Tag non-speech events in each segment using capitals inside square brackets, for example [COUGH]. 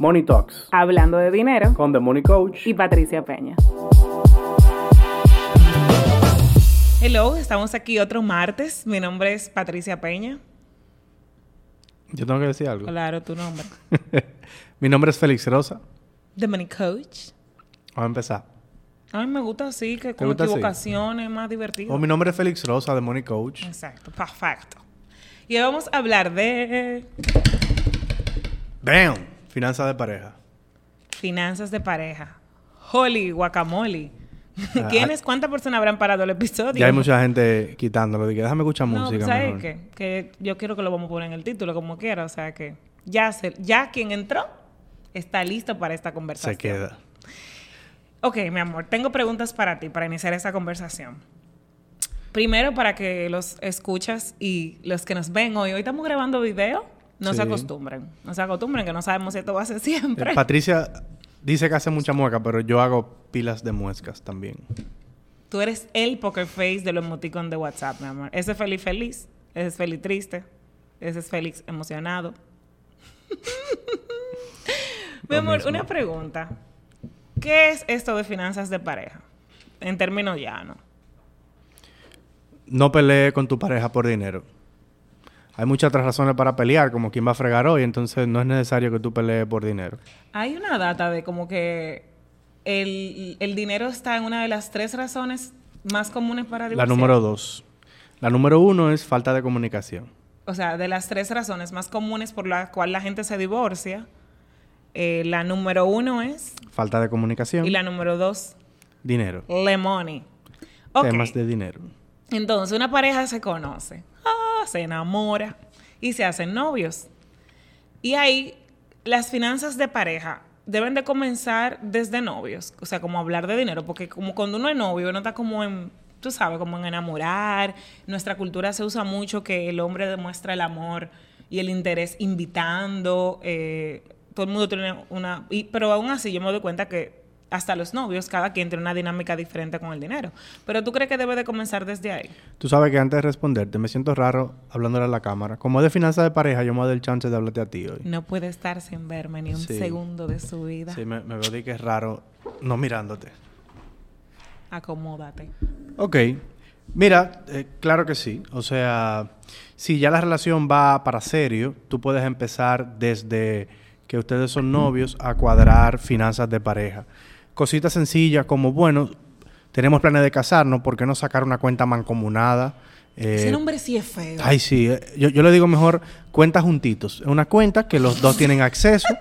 Money Talks Hablando de dinero con The Money Coach. y Patricia Peña. Hello, estamos aquí otro martes. Mi nombre es Patricia Peña. Yo tengo que decir algo. Claro, tu nombre. [LAUGHS] Mi nombre es Félix Rosa. The Money Coach. Vamos a empezar. A mí me gusta así, que con equivocaciones más divertido. Oh, mi nombre es Félix Rosa, de Money Coach. Exacto, perfecto. Y hoy vamos a hablar de ¡Bam! Finanzas de pareja. finanzas de pareja. Holy guacamole. Ah, ¿Quiénes? ¿Cuántas personas habrán parado el episodio? Ya hay mucha gente quitándolo. Dije, déjame escuchar No, música ¿sabes mejor. qué? Que yo quiero que lo vamos a poner en el título como quiera. O sea que ya, se, ya quien entró está listo para esta conversación. Se queda. Ok, mi amor, tengo preguntas para ti para iniciar esta conversación. Primero, para que los escuchas y los que nos ven hoy, hoy estamos grabando video, no se acostumbren. No se acostumbren, que no sabemos si esto va a ser [LAUGHS] siempre. Eh, Patricia dice que hace mucha mueca, pero yo hago pilas de muescas también. Tú eres el poker face de los emoticons de WhatsApp, mi amor. Ese es feliz feliz, ese es feliz triste, ese es feliz emocionado. [LAUGHS] mi amor, mismo. una pregunta. ¿Qué es esto de finanzas de pareja? En términos llanos. No pelee con tu pareja por dinero. Hay muchas otras razones para pelear, como quién va a fregar hoy, entonces no es necesario que tú pelees por dinero. Hay una data de como que el, el dinero está en una de las tres razones más comunes para La divorciar. número dos. La número uno es falta de comunicación. O sea, de las tres razones más comunes por las cuales la gente se divorcia, eh, la número uno es, Falta de comunicación. y la número dos, Dinero. le money. Temas de dinero. Entonces, una pareja se conoce, ah, se enamora y se hacen novios. Y ahí, las finanzas de pareja deben de comenzar desde novios. O sea, como hablar de dinero, porque como cuando uno es novio, uno está como en, tú sabes, como en enamorar. Nuestra cultura se usa mucho que el hombre demuestra el amor y el interés invitando. eh, todo el mundo tiene una... y- pero aún así yo me doy cuenta que hasta los novios, cada quien tiene una dinámica diferente con el dinero. Pero tú crees que debe de comenzar desde ahí. Tú sabes que antes de responderte, me siento raro hablándole a la cámara. Como es de finanzas de pareja, yo me doy el chance de hablarte a ti hoy. No puede estar sin verme ni un Sí. segundo de su vida. Sí, me, me veo de que es raro no mirándote. Acomódate. Ok. Mira, eh, claro que sí. O sea, si ya la relación va para serio, tú puedes empezar desde que ustedes son novios a cuadrar finanzas de pareja. Cositas sencillas como, bueno, tenemos planes de casarnos, ¿por qué no sacar una cuenta mancomunada? Eh, Ese nombre sí es feo. Ay, sí. eh, Yo, yo le digo mejor cuenta juntitos. Es una cuenta que los dos tienen acceso. [LAUGHS]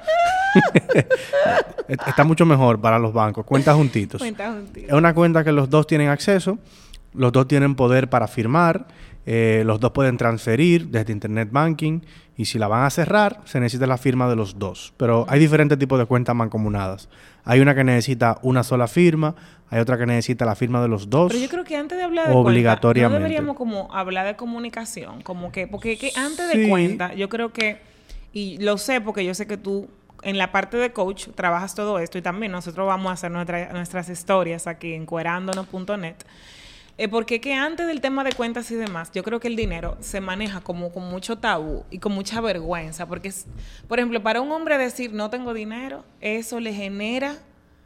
Está mucho mejor para los bancos. Cuenta juntitos. Cuenta contigo. Es una cuenta que los dos tienen acceso, los dos tienen poder para firmar, eh, los dos pueden transferir desde Internet Banking y si la van a cerrar, se necesita la firma de los dos. Pero hay diferentes tipos de cuentas mancomunadas. Hay una que necesita una sola firma, hay otra que necesita la firma de los dos. Pero yo creo que antes de hablar de Obligatoriamente. cuenta, no deberíamos como hablar de comunicación, como que porque que antes Sí. de cuenta, yo creo que y lo sé porque yo sé que tú en la parte de coach trabajas todo esto y también nosotros vamos a hacer nuestra- nuestras historias aquí en cuerándonos.net. Eh, porque que antes del tema de cuentas y demás, yo creo que el dinero se maneja como con mucho tabú y con mucha vergüenza. Porque, es, por ejemplo, para un hombre decir no tengo dinero, eso le genera...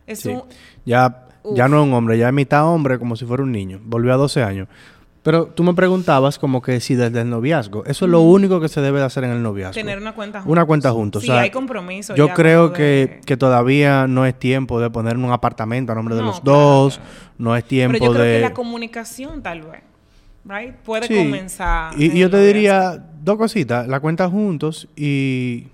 Es Sí. un- Ya, ya no es un hombre, ya es mitad hombre como si fuera un niño. Volvió a 12 años. Pero tú me preguntabas como que si desde el noviazgo. Eso es lo único que se debe de hacer en el noviazgo. tener una cuenta juntos. Una cuenta juntos. Sí, o sea, hay compromiso. Yo ya creo de- que, que todavía no es tiempo de poner un apartamento a nombre de los claro, dos. No es tiempo Pero yo creo de... que la comunicación tal vez, right? Puede Sí. comenzar. Y, y yo te diría dos cositas. La cuenta juntos y...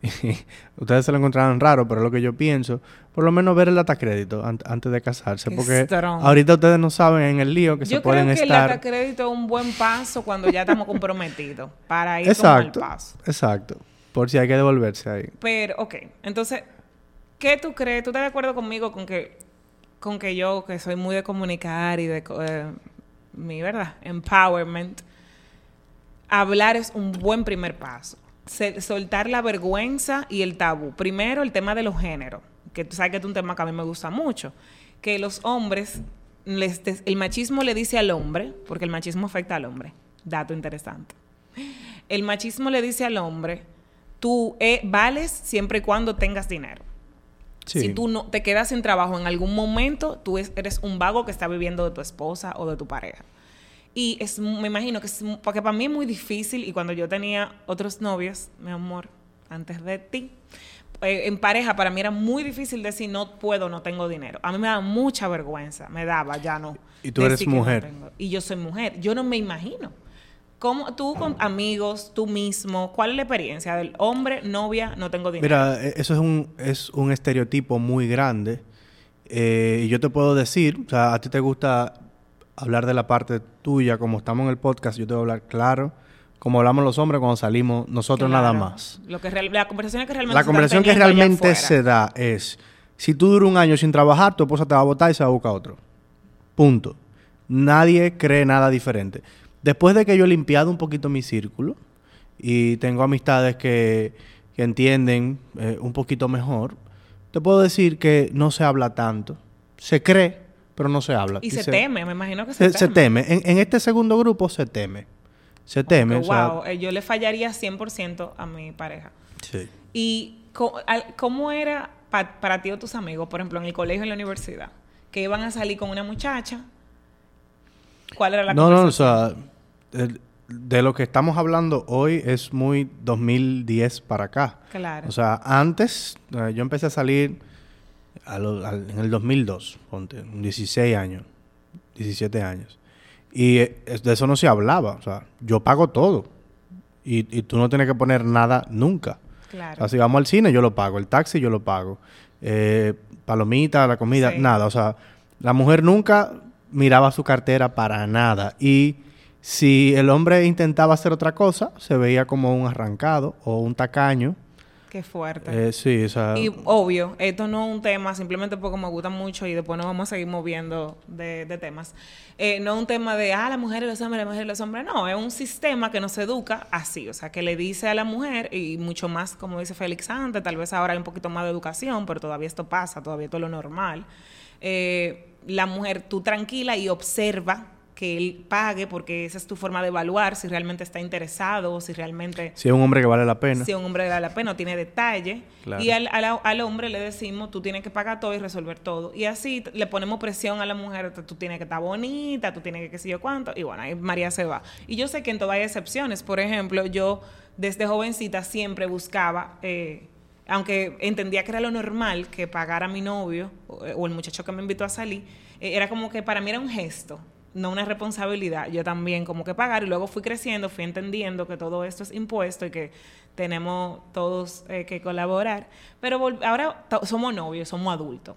[LAUGHS] Ustedes se lo encontrarán raro, pero es lo que yo pienso. Por lo menos ver el data crédito an- antes de casarse. Porque Strong. ahorita ustedes no saben en el lío que se Yo pueden creo que el estar... data crédito es un buen paso cuando ya estamos comprometidos para ir Exacto, como al paso. exacto. Por si hay que devolverse ahí. Pero, ok, entonces, ¿qué tú crees? ¿Tú estás de acuerdo conmigo con que, con que yo, que soy muy de comunicar y de, eh, mi, ¿verdad? Empowerment, hablar es un buen primer paso. Soltar la vergüenza y el tabú. Primero, el tema de los géneros, que tú sabes que es un tema que a mí me gusta mucho. Que los hombres, les el machismo le dice al hombre, porque el machismo afecta al hombre. Dato interesante. El machismo le dice al hombre, tú eh, vales siempre y cuando tengas dinero. Sí. Si tú no te quedas sin trabajo en algún momento, tú es- eres un vago que está viviendo de tu esposa o de tu pareja. Y es, me imagino que es, porque para mí es muy difícil y cuando yo tenía otros novios, mi amor, antes de ti, eh, en pareja para mí era muy difícil decir no puedo, no tengo dinero. A mí me daba mucha vergüenza, me daba, ya no. Y tú eres no mujer. y yo soy mujer, yo no me imagino. ¿Cómo tú con amigos, tú mismo, cuál es la experiencia del hombre, novia, no tengo dinero? Mira, eh, eso es un, es un estereotipo muy grande. Eh, y yo te puedo decir, o sea, a ti te gusta hablar de la parte tuya, como estamos en el podcast, yo te voy a hablar claro, como hablamos los hombres cuando salimos nosotros nada más. Lo que real- la conversación que realmente La conversación que realmente se da es, si tú duras un año sin trabajar, tu esposa te va a votar y se va a buscar otro. Punto. Nadie cree nada diferente. Después de que yo he limpiado un poquito mi círculo y tengo amistades que, que entienden eh, un poquito mejor, te puedo decir que no se habla tanto. Se cree, pero no se habla. Y se teme, me imagino que se, Se, se teme. teme. En, en este segundo grupo se teme. Se teme. Que, o sea, wow, eh, yo le fallaría 100% a mi pareja. sí. ¿Y cómo era pa- para ti o tus amigos, por ejemplo, en el colegio en la universidad, que iban a salir con una muchacha? ¿Cuál era la No, no, o sea, el- de lo que estamos hablando hoy es muy 2010 para acá. Claro. O sea, antes eh, yo empecé a salir a lo- al- en el 2002, ponte, 16 años, 17 años. Y eh, de eso no se hablaba. O sea, yo pago todo. Y, y tú no tienes que poner nada nunca. O claro. sea, si vamos al cine, yo lo pago. El taxi, yo lo pago. Eh, palomita, la comida, Sí. nada. O sea, la mujer nunca miraba su cartera para nada. Y si el hombre intentaba hacer otra cosa, se veía como un arrancado o un tacaño. Qué fuerte. Eh, sí, o sea... Y obvio, esto no es un tema simplemente porque me gusta mucho y después nos vamos a seguir moviendo de, de temas. Eh, no es un tema de, ah, la mujer y los hombres, la mujer y los hombres. No, es un sistema que nos educa así. O sea, que le dice a la mujer, y mucho más, como dice Félix antes, tal vez ahora hay un poquito más de educación, pero todavía esto pasa, todavía esto es lo normal. Eh, la mujer, tú tranquila y observa que él pague porque esa es tu forma de evaluar si realmente está interesado o si realmente Si es un hombre que vale la pena. si un hombre vale la pena, tiene detalle. Claro. Y al, al- al hombre le decimos, tú tienes que pagar todo y resolver todo. Y así le ponemos presión a la mujer, tú tienes que estar bonita, tú tienes que qué sé yo cuánto. Y bueno, ahí María se va. Y yo sé que en todo hay excepciones. Por ejemplo, yo desde jovencita siempre buscaba... eh, aunque entendía que era lo normal que pagara a mi novio o, o el muchacho que me invitó a salir, eh, era como que para mí era un gesto, no una responsabilidad. Yo también como que pagar y luego fui creciendo, fui entendiendo que todo esto es impuesto y que tenemos todos eh, que colaborar. Pero ahora somos novios, somos adultos.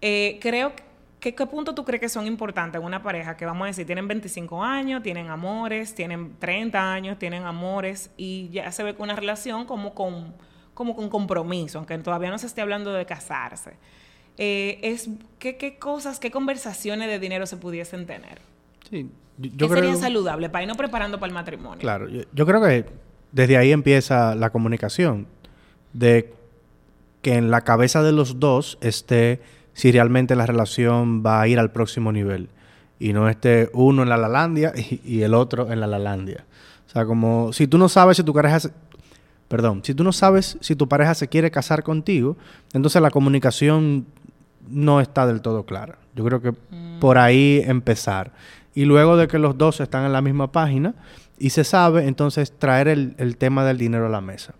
Eh, creo que qué punto tú crees que son importantes en una pareja que vamos a decir tienen 25 años, tienen amores, tienen 30 años, tienen amores y ya se ve con una relación como con como con compromiso, aunque todavía no se esté hablando de casarse. Eh, es ¿qué, qué cosas, qué conversaciones de dinero se pudiesen tener. Sí, yo, ¿Qué sería saludable para irnos preparando para el matrimonio? Claro, yo, yo creo que desde ahí empieza la comunicación. De que en la cabeza de los dos esté si realmente la relación va a ir al próximo nivel. Y no esté uno en la Lalandia y, y el otro en la Lalandia. O sea, como si tú no sabes si tu pareja se, perdón, si tú no sabes si tu pareja se quiere casar contigo, entonces la comunicación no está del todo clara. Yo creo que por ahí empezar. Y luego de que los dos están en la misma página y se sabe, entonces traer el, el tema del dinero a la mesa.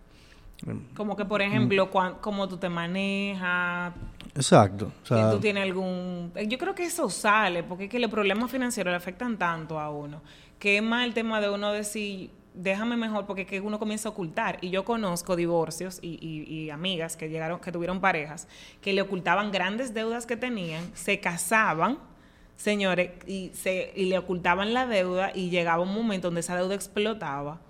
Como que, por Mm. ejemplo, cómo tú te manejas, Exacto. O sea, si tú tienes algún... eh, Yo creo que eso sale, porque es que los problemas financieros le afectan tanto a uno, que es más el tema de uno decir, déjame mejor, porque es que uno comienza a ocultar. Y yo conozco divorcios y, y- y amigas que llegaron, que tuvieron parejas, que le ocultaban grandes deudas que tenían, se casaban, señores, y, se, y le ocultaban la deuda y llegaba un momento donde esa deuda explotaba.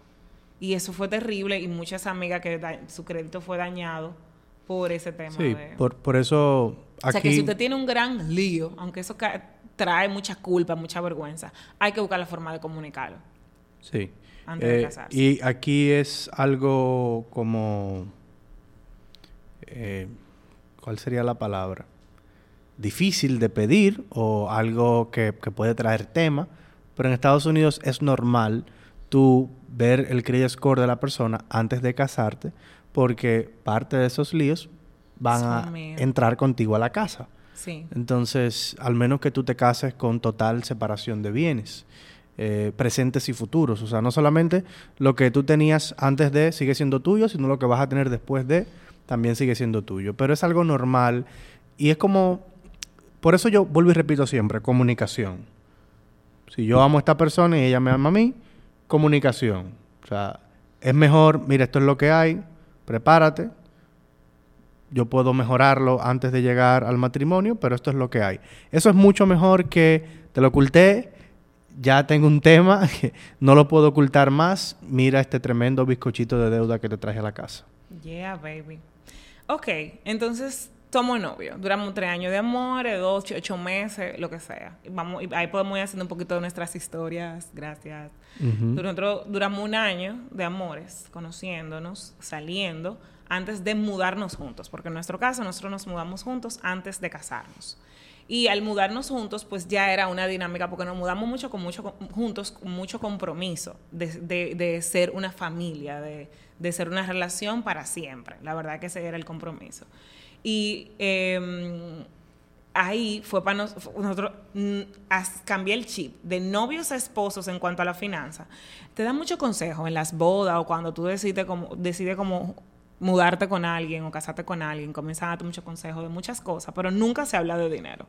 Y eso fue terrible y muchas amigas que da- su crédito fue dañado por ese tema. sí, de- por, por eso aquí... o sea que si usted tiene un gran lío, aunque eso trae mucha culpa, mucha vergüenza, hay que buscar la forma de comunicarlo. Sí. Antes de Eh, casarse. Y aquí es algo como... eh, ¿Cuál sería la palabra? Difícil de pedir o algo que, que puede traer tema, pero en Estados Unidos es normal tú ver el credit score de la persona antes de casarte, porque parte de esos líos van a entrar contigo a la casa. Sí. Entonces, al menos que tú te cases con total separación de bienes, eh, presentes y futuros. O sea, no solamente lo que tú tenías antes de sigue siendo tuyo, sino lo que vas a tener después de también sigue siendo tuyo. Pero es algo normal y es como, por eso yo vuelvo y repito siempre, comunicación. Si yo amo a esta persona y ella me ama a mí, comunicación. O sea, es mejor, mira, esto es lo que hay, prepárate, yo puedo mejorarlo antes de llegar al matrimonio, pero esto es lo que hay. Eso es mucho mejor que te lo oculté, ya tengo un tema, [LAUGHS] que no lo puedo ocultar más, mira este tremendo bizcochito de deuda que te traje a la casa. Yeah, baby. Ok, entonces somos novios. Duramos tres años de amor, dos, ocho, meses, lo que sea. Vamos, ahí podemos ir haciendo un poquito de nuestras historias. Gracias. Ujú. Nosotros duramos un año de amores, conociéndonos, saliendo, antes de mudarnos juntos. Porque en nuestro caso, nosotros nos mudamos juntos antes de casarnos. Y al mudarnos juntos, pues ya era una dinámica, porque nos mudamos mucho con mucho juntos, con mucho compromiso de, de- ser una familia, de, de ser una relación para siempre. La verdad que ese era el compromiso. Y em, ahí fue para nosotros mm, as- cambié el chip de novios a esposos en cuanto a la finanza. Te dan mucho consejo en las bodas o cuando tú decides como, decides como mudarte con alguien o casarte con alguien, comienzan a darte mucho consejo de muchas cosas, pero nunca se habla de dinero.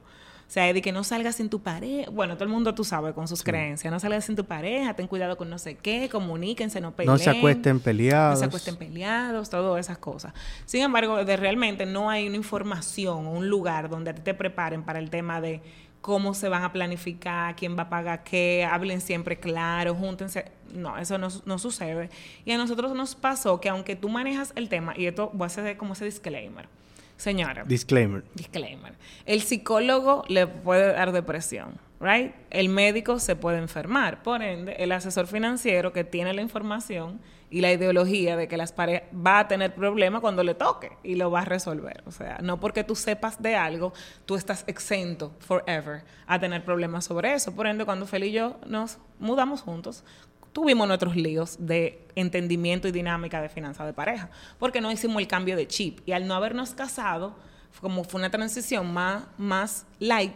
O sea, de que no salgas sin tu pareja. Bueno, todo el mundo tú sabes con sus creencias. No salgas sin tu pareja, ten cuidado con no sé qué, comuníquense, no peleen. No se acuesten No peleados. se acuesten peleados, todas esas cosas. Sin embargo, de realmente no hay una información o un lugar donde a ti te preparen para el tema de cómo se van a planificar, quién va a pagar qué, hablen siempre claro, júntense. No, eso no, no sucede. Y a nosotros nos pasó que aunque tú manejas el tema, y esto voy a hacer como ese disclaimer, señora, Disclaimer. disclaimer, el psicólogo le puede dar depresión, right? El médico se puede enfermar, por ende, el asesor financiero que tiene la información y la ideología de que las parejas va a tener problemas cuando le toque y lo va a resolver. O sea, no porque tú sepas de algo, tú estás exento forever a tener problemas sobre eso. Por ende, cuando Fel y yo nos mudamos juntos, tuvimos nuestros líos de entendimiento y dinámica de finanzas de pareja, porque no hicimos el cambio de chip. Y al no habernos casado, como fue una transición más, más light,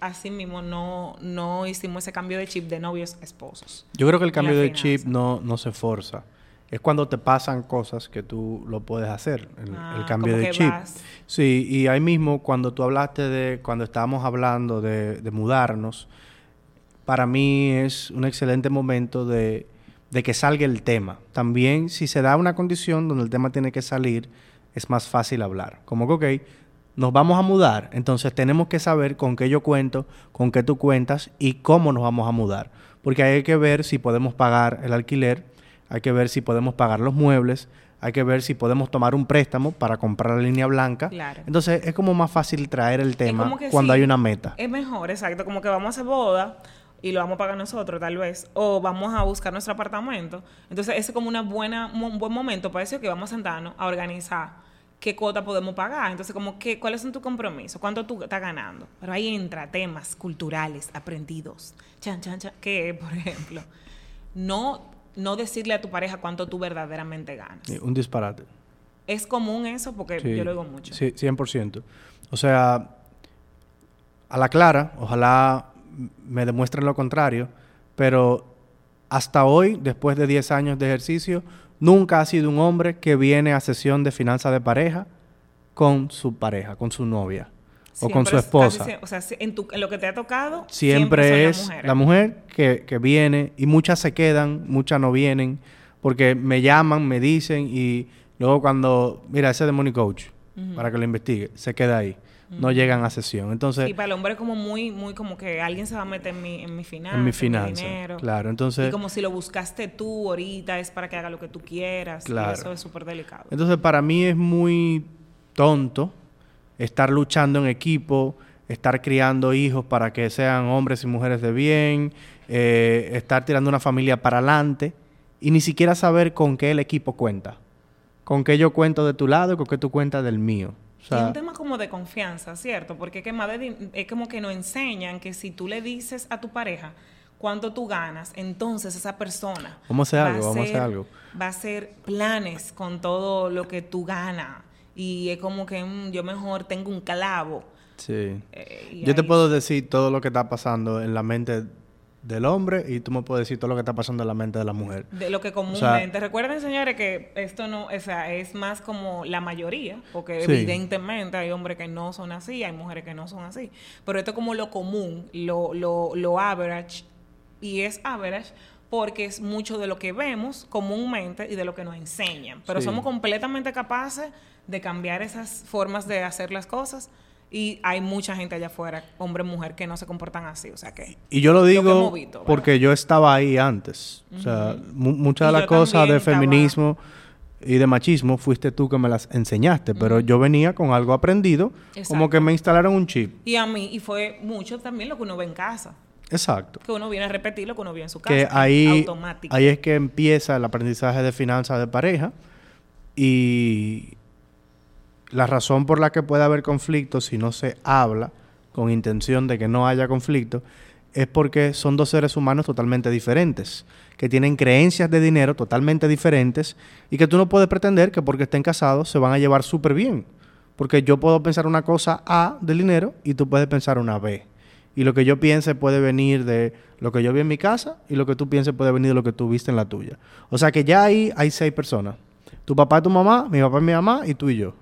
así mismo no, no hicimos ese cambio de chip de novios esposos. Yo creo que el cambio de finanza. chip no, no se forza. Es cuando te pasan cosas que tú lo puedes hacer, el, Ah, el cambio de chip. vas- Sí, y ahí mismo cuando tú hablaste de, cuando estábamos hablando de, de mudarnos, para mí es un excelente momento de, de que salga el tema. También si se da una condición donde el tema tiene que salir, es más fácil hablar. Como que, ok, nos vamos a mudar, entonces tenemos que saber con qué yo cuento, con qué tú cuentas y cómo nos vamos a mudar. Porque hay que ver si podemos pagar el alquiler, hay que ver si podemos pagar los muebles, hay que ver si podemos tomar un préstamo para comprar la línea blanca. Claro. Entonces es como más fácil traer el tema cuando sí, hay una meta. Es mejor, exacto, como que vamos a hacer boda y lo vamos a pagar nosotros tal vez, o vamos a buscar nuestro apartamento. Entonces ese es como una buena, un buen momento para decir que vamos a sentarnos a organizar qué cuota podemos pagar. Entonces, como que, ¿cuáles son tus compromisos? ¿Cuánto tú estás ganando? Pero ahí entra temas culturales aprendidos. Chan, chan, chan. Que, por ejemplo, no, no decirle a tu pareja cuánto tú verdaderamente ganas. Sí, Un disparate. Es común eso porque Sí, yo lo digo mucho. Sí, 100%. O sea, a la clara, ojalá me demuestren lo contrario, pero hasta hoy, después de 10 años de ejercicio, nunca ha sido un hombre que viene a sesión de finanzas de pareja con su pareja, con su novia o con su es esposa. casi o sea, en, tu- en lo que te ha tocado, Siempre, es la mujer que, que viene y muchas se quedan, muchas no vienen porque me llaman, me dicen y luego cuando, mira, ese de Money Coach, para que lo investigue, se queda ahí. No llegan a sesión. Entonces, Y para el hombre es como muy, muy como que alguien se va a meter en mi, en mi finanza, en mi finanza. dinero. Claro, entonces, y como si lo buscaste tú ahorita, es para que haga lo que tú quieras. Claro. Y eso es súper delicado. entonces para mí es muy tonto estar luchando en equipo, estar criando hijos para que sean hombres y mujeres de bien, eh, estar tirando una familia para adelante y ni siquiera saber con qué el equipo cuenta. Con qué yo cuento de tu lado y con qué tú cuentas del mío. O y es un tema como de confianza, ¿cierto? Porque es que más de es como que nos enseñan que si tú le dices a tu pareja cuánto tú ganas, entonces esa persona Vamos a hacer va algo, vamos a hacer hacer- algo. Va a hacer planes con todo lo que tú ganas. Y es como que mm, yo mejor tengo un clavo. Sí. eh, Yo te puedo decir todo lo que está pasando en la mente del hombre y tú me puedes decir todo lo que está pasando en la mente de la mujer. De lo que comúnmente. Recuerden, señores, que esto no, o sea, es más como la mayoría, porque Sí. evidentemente hay hombres que no son así, hay mujeres que no son así. Pero esto es como lo común, lo, lo, lo average, y es average porque es mucho de lo que vemos comúnmente y de lo que nos enseñan. Pero Sí. somos completamente capaces de cambiar esas formas de hacer las cosas. Y hay mucha gente allá afuera, hombre, mujer, que no se comportan así. O sea que Y yo lo digo porque yo estaba ahí antes. O sea, mu- muchas de las cosas de estaba- feminismo y de machismo fuiste tú que me las enseñaste, pero yo venía con algo aprendido, como que me instalaron un chip. Y a mí, y fue mucho también lo que uno ve en casa. Exacto. Que uno viene a repetir lo que uno vio en su casa. Que ahí, Automático. ahí es que empieza el aprendizaje de finanzas de pareja y la razón por la que puede haber conflicto si no se habla con intención de que no haya conflicto es porque son dos seres humanos totalmente diferentes, que tienen creencias de dinero totalmente diferentes y que tú no puedes pretender que porque estén casados se van a llevar súper bien. Porque yo puedo pensar una cosa A del dinero y tú puedes pensar una B. Y lo que yo piense puede venir de lo que yo vi en mi casa y lo que tú pienses puede venir de lo que tú viste en la tuya. O sea que ya ahí hay seis personas. Tu papá y tu mamá, mi papá y mi mamá y tú y yo.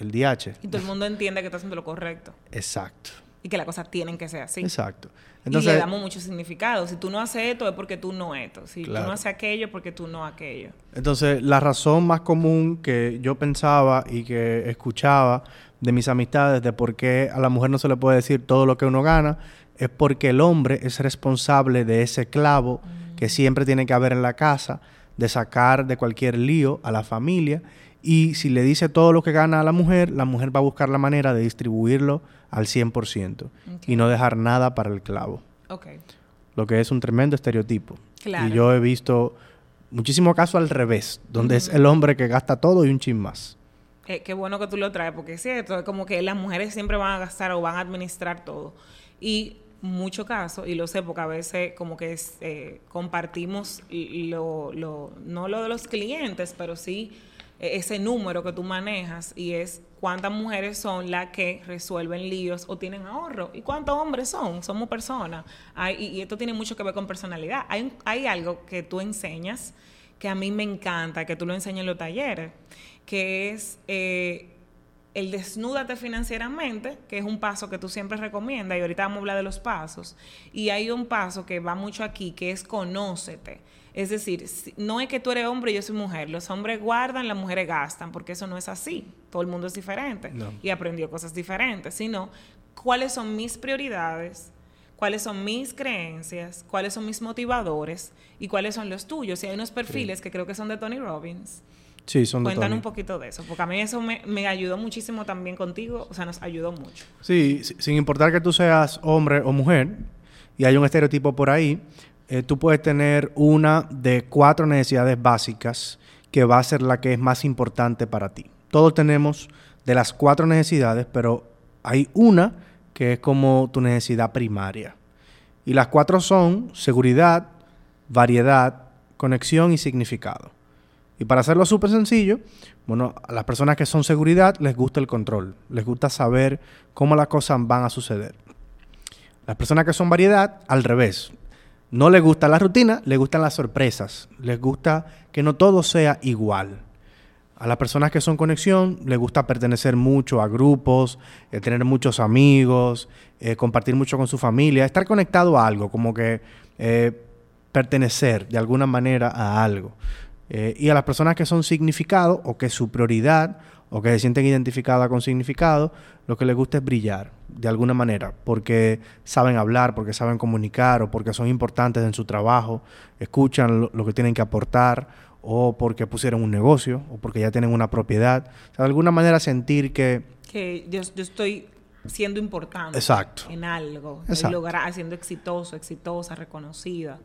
El DH. Y todo el mundo entiende que está haciendo lo correcto. Exacto. Y que las cosas tienen que ser así. Exacto. y le damos mucho significado. Si tú no haces esto es porque tú no esto. Si tú no haces aquello es porque tú no aquello. entonces, la razón más común que yo pensaba y que escuchaba de mis amistades de por qué a la mujer no se le puede decir todo lo que uno gana es porque el hombre es responsable de ese clavo que siempre tiene que haber en la casa, de sacar de cualquier lío a la familia. Y si le dice todo lo que gana a la mujer, la mujer va a buscar la manera de distribuirlo al 100% y no dejar nada para el clavo. Ok. lo que es un tremendo estereotipo. Claro. Y yo he visto muchísimos casos al revés, donde es el hombre que gasta todo y un chin más. Eh, qué bueno que tú lo traes, porque es cierto, es como que las mujeres siempre van a gastar o van a administrar todo. Y mucho caso, y lo sé porque a veces como que es, eh, compartimos lo, lo, no lo de los clientes, pero sí ese número que tú manejas y es cuántas mujeres son las que resuelven líos o tienen ahorro y cuántos hombres son, somos personas. Y, esto tiene mucho que ver con personalidad. Hay, hay algo que tú enseñas que a mí me encanta, que tú lo enseñas en los talleres, que es eh, el desnúdate financieramente, que es un paso que tú siempre recomiendas, y ahorita vamos a hablar de los pasos. Y hay un paso que va mucho aquí, que es conócete. Es decir, no es que tú eres hombre y yo soy mujer. Los hombres guardan, las mujeres gastan, porque eso no es así. Todo el mundo es diferente No. y aprendió cosas diferentes, sino cuáles son mis prioridades, cuáles son mis creencias, cuáles son mis motivadores y cuáles son los tuyos. Y hay unos perfiles que creo que son de Tony Robbins. Sí, son de Tony. un poquito de eso, porque a mí eso me, me ayudó muchísimo también contigo, o sea, nos ayudó mucho. Sí, si- sin importar que tú seas hombre o mujer, y hay un estereotipo por ahí, eh, tú puedes tener una de cuatro necesidades básicas que va a ser la que es más importante para ti. Todos tenemos de las cuatro necesidades, pero hay una que es como tu necesidad primaria. Y las cuatro son seguridad, variedad, conexión y significado. Y para hacerlo súper sencillo, bueno, a las personas que son seguridad les gusta el control, les gusta saber cómo las cosas van a suceder. Las personas que son variedad, al revés. No les gusta la rutina, les gustan las sorpresas, les gusta que no todo sea igual. A las personas que son conexión, les gusta pertenecer mucho a grupos, eh, tener muchos amigos, eh, compartir mucho con su familia, estar conectado a algo, como que eh, pertenecer de alguna manera a algo. Y a las personas que son significado o que su prioridad o que se sienten identificadas con significado, lo que les gusta es brillar de alguna manera, porque saben hablar, porque saben comunicar o porque son importantes en su trabajo, escuchan lo, lo que tienen que aportar o porque pusieron un negocio o porque ya tienen una propiedad. O sea, de alguna manera sentir que... Que yo, yo estoy siendo importante Exacto. en algo, Exacto. lograr, siendo exitoso, exitosa, reconocida.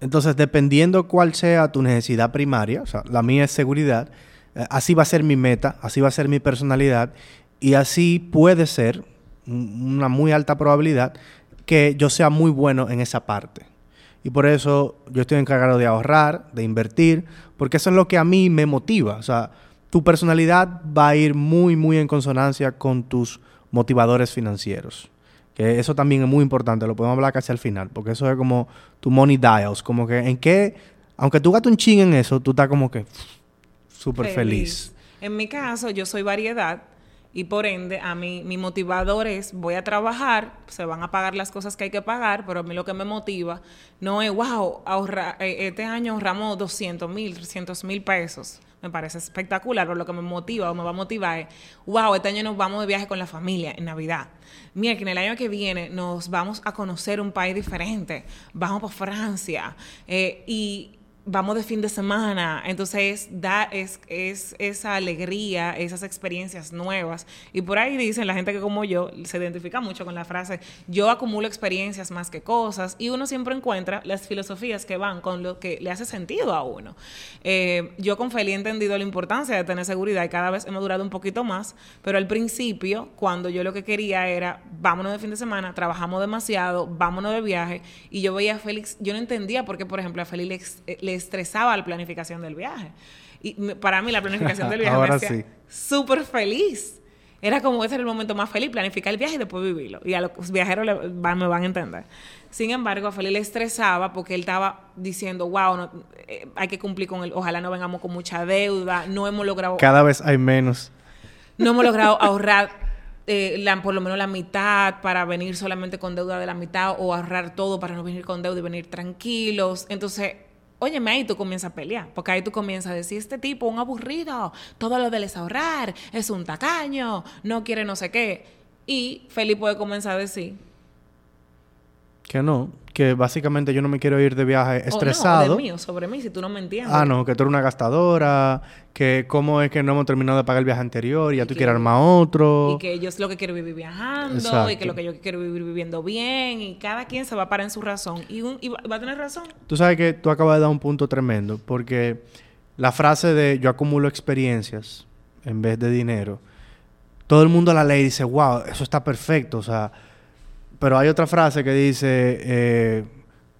Entonces, dependiendo cuál sea tu necesidad primaria, o sea, la mía es seguridad, eh, así va a ser mi meta, así va a ser mi personalidad y así puede ser una muy alta probabilidad que yo sea muy bueno en esa parte. Y por eso yo estoy encargado de ahorrar, de invertir, porque eso es lo que a mí me motiva. O sea, tu personalidad va a ir muy, muy en consonancia con tus motivadores financieros. Que eso también es muy importante, lo podemos hablar casi al final, porque eso es como tu money dials, como que en qué, aunque tú gastes un ching en eso, tú estás como que súper feliz. En mi caso, yo soy variedad y por ende, a mí, mi motivador es, voy a trabajar, se van a pagar las cosas que hay que pagar, pero a mí lo que me motiva no es, wow, ahorra, eh, este año ahorramos 200 mil, 300 mil pesos. Me parece espectacular, pero lo que me motiva o me va a motivar es, wow, este año nos vamos de viaje con la familia en Navidad. Mira, que en el año que viene nos vamos a conocer un país diferente. Vamos para Francia. Eh, y vamos de fin de semana, entonces da es, es esa alegría, esas experiencias nuevas. Y por ahí dicen la gente que como yo se identifica mucho con la frase, yo acumulo experiencias más que cosas, y uno siempre encuentra las filosofías que van con lo que le hace sentido a uno. Eh, yo con Feli he entendido la importancia de tener seguridad y cada vez hemos durado un poquito más, pero al principio, cuando yo lo que quería era, vámonos de fin de semana, trabajamos demasiado, vámonos de viaje, y yo veía a Félix, yo no entendía por qué, por ejemplo, a Félix le estresaba la planificación del viaje. Y para mí la planificación del [LAUGHS] viaje Ahora me hacía sí. súper feliz. Era como ese era el momento más feliz, planificar el viaje y después vivirlo. Y a los viajeros le me van a entender. Sin embargo, a Feli le estresaba porque él estaba diciendo, wow, no, eh, hay que cumplir con él, ojalá no vengamos con mucha deuda, no hemos logrado Cada vez hay menos. no hemos logrado [LAUGHS] ahorrar eh, la- por lo menos la mitad para venir solamente con deuda de la mitad o ahorrar todo para no venir con deuda y venir tranquilos. Entonces, óyeme, ahí tú comienzas a pelear, porque ahí tú comienzas a decir, este tipo, un aburrido, todo lo de él es ahorrar, es un tacaño, no quiere no sé qué. Y Felipe puede comenzar a decir, Que no, que básicamente yo no me quiero ir de viaje "Oh, no, estresado. de mí sobre mí, si tú no me entiendes. Ah, no, que tú eres una gastadora, que cómo es que no hemos terminado de pagar el viaje anterior y ya tú que- quieres armar otro. Y que yo es lo que quiero vivir viajando, y que lo que yo quiero vivir viviendo bien, y cada quien se va a parar en su razón. Y, un- y va, a tener razón. Tú sabes que tú acabas de dar un punto tremendo, porque la frase de yo acumulo experiencias en vez de dinero, todo el mundo la lee y dice, wow, eso está perfecto, o sea, pero hay otra frase que dice, eh,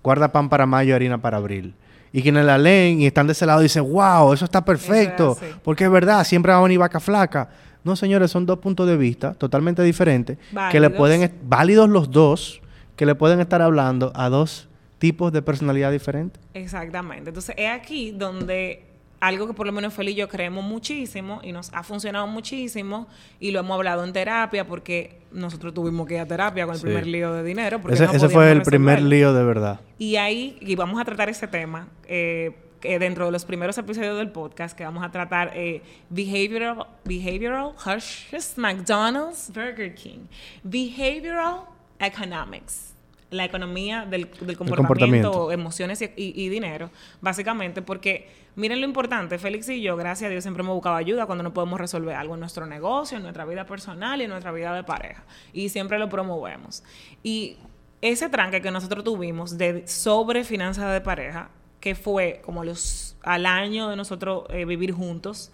guarda pan para mayo, harina para abril. Y quienes la leen y están de ese lado dicen, wow, eso está perfecto, porque es verdad, siempre va a venir vaca flaca. No, señores, son dos puntos de vista totalmente diferentes, que le pueden, válidos los dos, que le pueden estar hablando a dos tipos de personalidad diferentes. Exactamente. Entonces, es aquí donde algo que por lo menos Feli y yo creemos muchísimo y nos ha funcionado muchísimo y lo hemos hablado en terapia porque nosotros tuvimos que ir a terapia con el Sí. primer lío de dinero. Porque Ese, no ese fue el primer lío de verdad. Y ahí, y vamos a tratar ese tema eh, que dentro de los primeros episodios del podcast, que vamos a tratar eh, behavioral, behavioral, Hershey's, McDonald's, Burger King, behavioral economics, la economía del, del comportamiento, comportamiento. emociones y, y- y dinero, básicamente, porque miren lo importante, Félix y yo, gracias a Dios, siempre hemos buscado ayuda cuando no podemos resolver algo en nuestro negocio, en nuestra vida personal y en nuestra vida de pareja. Y siempre lo promovemos. Y ese tranque que nosotros tuvimos de sobre finanzas de pareja, que fue como los al año de nosotros eh, vivir juntos,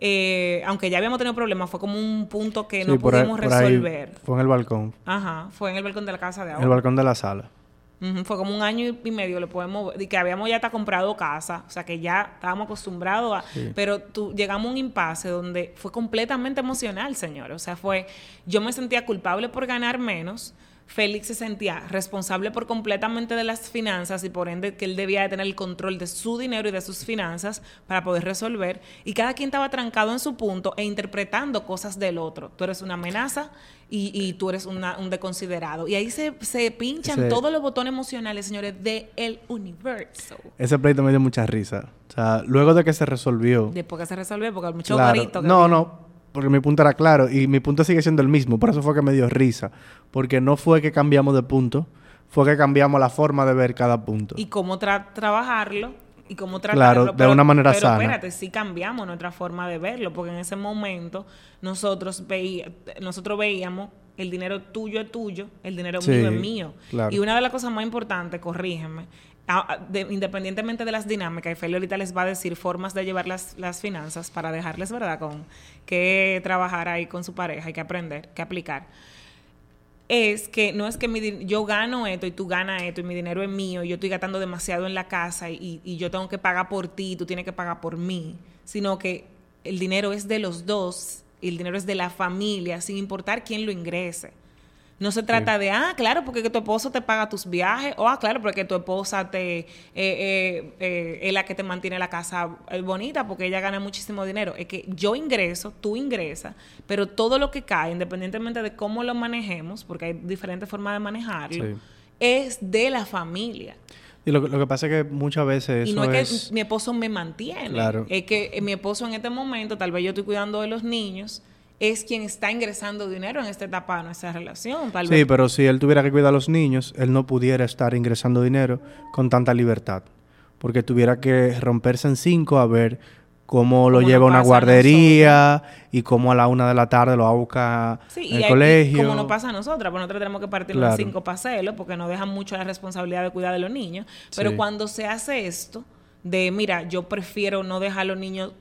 eh, aunque ya habíamos tenido problemas, fue como un punto que no Sí, pudimos ahí resolver. fue en el balcón, Ajá, fue en el balcón de la casa de en ahora. el balcón de la sala. Fue como un año y medio, le podemos y que habíamos ya hasta comprado casa, o sea que ya estábamos acostumbrados a, Sí. pero tú, llegamos a un impasse donde fue completamente emocional, señor, o sea, fue, yo me sentía culpable por ganar menos, Félix se sentía responsable por completamente de las finanzas y por ende que él debía de tener el control de su dinero y de sus finanzas para poder resolver. Y cada quien estaba trancado en su punto e interpretando cosas del otro. Tú eres una amenaza y, y tú eres una- un desconsiderado. Y ahí se, se pinchan Ese- todos los botones emocionales, señores, del universo. Ese pleito me dio mucha risa. O sea, luego de que se resolvió. Después que se resolvió, porque hay mucho claro, que no, no, porque mi punto era claro y mi punto sigue siendo el mismo. Por eso fue que me dio risa. Porque no fue que cambiamos de punto, fue que cambiamos la forma de ver cada punto. y cómo tra- trabajarlo y cómo tratarlo. Claro, de una manera pero sana. espérate, sí cambiamos nuestra forma de verlo, porque en ese momento nosotros, veía, nosotros veíamos el dinero tuyo es tuyo, el dinero Sí, mío es mío. claro. Y una de las cosas más importantes, corrígeme, a- a- de- independientemente de las dinámicas, y Feli ahorita les va a decir formas de llevar las, las finanzas para dejarles, ¿verdad?, con que trabajar ahí con su pareja, hay que aprender, que aplicar es que no es que mi yo gano esto y tú ganas esto y mi dinero es mío y yo estoy gastando demasiado en la casa y, y yo tengo que pagar por ti y tú tienes que pagar por mí, sino que el dinero es de los dos y el dinero es de la familia, sin importar quién lo ingrese. No se trata de, ah, claro, porque que tu esposo te paga tus viajes, o ah, claro, porque tu esposa te, eh, eh, eh, es la que te mantiene la casa bonita, porque ella gana muchísimo dinero. Es que yo ingreso, tú ingresas, pero todo lo que cae, independientemente de cómo lo manejemos, porque hay diferentes formas de manejarlo, Sí. es de la familia. Y lo, que- lo que pasa es que muchas veces y eso no es es... que mi esposo me mantiene. Claro. Es que mi esposo en este momento, tal vez yo estoy cuidando de los niños, es quien está ingresando dinero en esta etapa de nuestra relación. Tal Sí, vez pero si él tuviera que cuidar a los niños, él no pudiera estar ingresando dinero con tanta libertad. Porque tuviera que romperse en cinco a ver cómo lo lleva a una guardería y cómo a la una de la tarde lo va a buscar Sí, en el colegio. como nos pasa a nosotras, pues nosotros tenemos que partir Claro. los cinco para hacerlo, porque nos dejan mucho la responsabilidad de cuidar de los niños. Pero Sí. cuando se hace esto, de mira, yo prefiero no dejar a los niños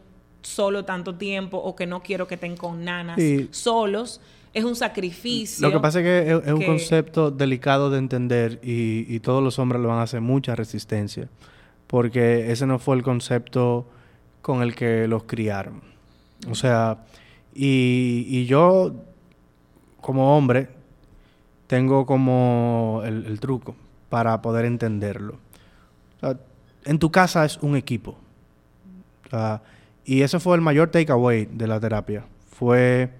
solo tanto tiempo o que no quiero que estén con nanas Sí. solos, es un sacrificio. Lo que pasa es que es, es un concepto delicado de entender y, y todos los hombres le van a hacer mucha resistencia. Porque ese no fue el concepto con el que los criaron. O sea, y, y yo, como hombre, tengo como el, el truco para poder entenderlo. O sea, en tu casa es un equipo. O sea, y ese fue el mayor takeaway de la terapia. Fue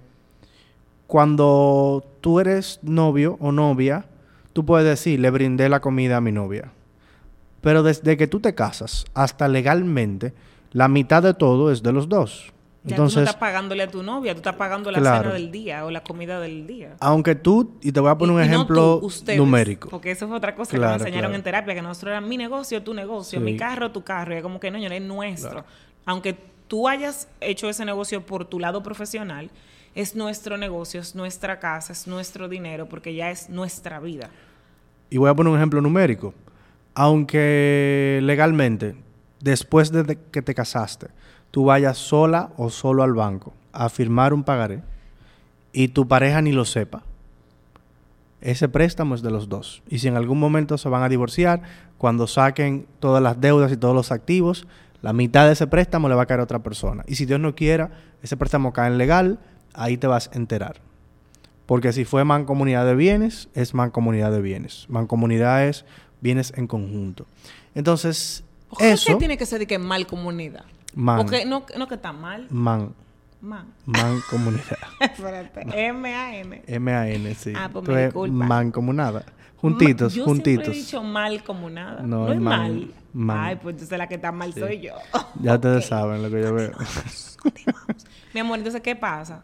cuando tú eres novio o novia, tú puedes decir, le brindé la comida a mi novia. Pero desde que tú te casas hasta legalmente, la mitad de todo es de los dos. Ya tú no Entonces, estás pagándole a tu novia, tú estás pagando la Claro. cena del día o la comida del día. aunque tú, y te voy a poner un Y- no ejemplo tú, ustedes, numérico. Porque eso fue otra cosa que nos enseñaron claro. en terapia, que nosotros era mi negocio, tu negocio, Sí. mi carro, tu carro. Y es como que no, es nuestro. Aunque tú hayas hecho ese negocio por tu lado profesional, es nuestro negocio, es nuestra casa, es nuestro dinero, porque ya es nuestra vida. Y voy a poner un ejemplo numérico. Aunque legalmente, después de que te casaste, tú vayas sola o solo al banco a firmar un pagaré y tu pareja ni lo sepa, ese préstamo es de los dos. Y si en algún momento se van a divorciar, cuando saquen todas las deudas y todos los activos, la mitad de ese préstamo le va a caer a otra persona. Y si Dios no quiera, ese préstamo cae en legal, ahí te vas a enterar. Porque si fue mancomunidad de bienes, es mancomunidad de bienes. Mancomunidad es bienes en conjunto. Entonces, ¿Por qué eso, tiene que ser de que mal comunidad? man, Porque no, no que está mal, man, man. mancomunidad. [LAUGHS] Espérate, M-A-N. M-A-N, sí. Ah, pues me disculpa. Mancomunada. Juntitos, yo juntitos. siempre he dicho mal como nada. No, No, es mal. man. Ay, pues entonces la que está mal Sí. soy yo. Ya [LAUGHS] ustedes Ok. saben lo que yo veo. Mi amor, entonces, ¿qué pasa?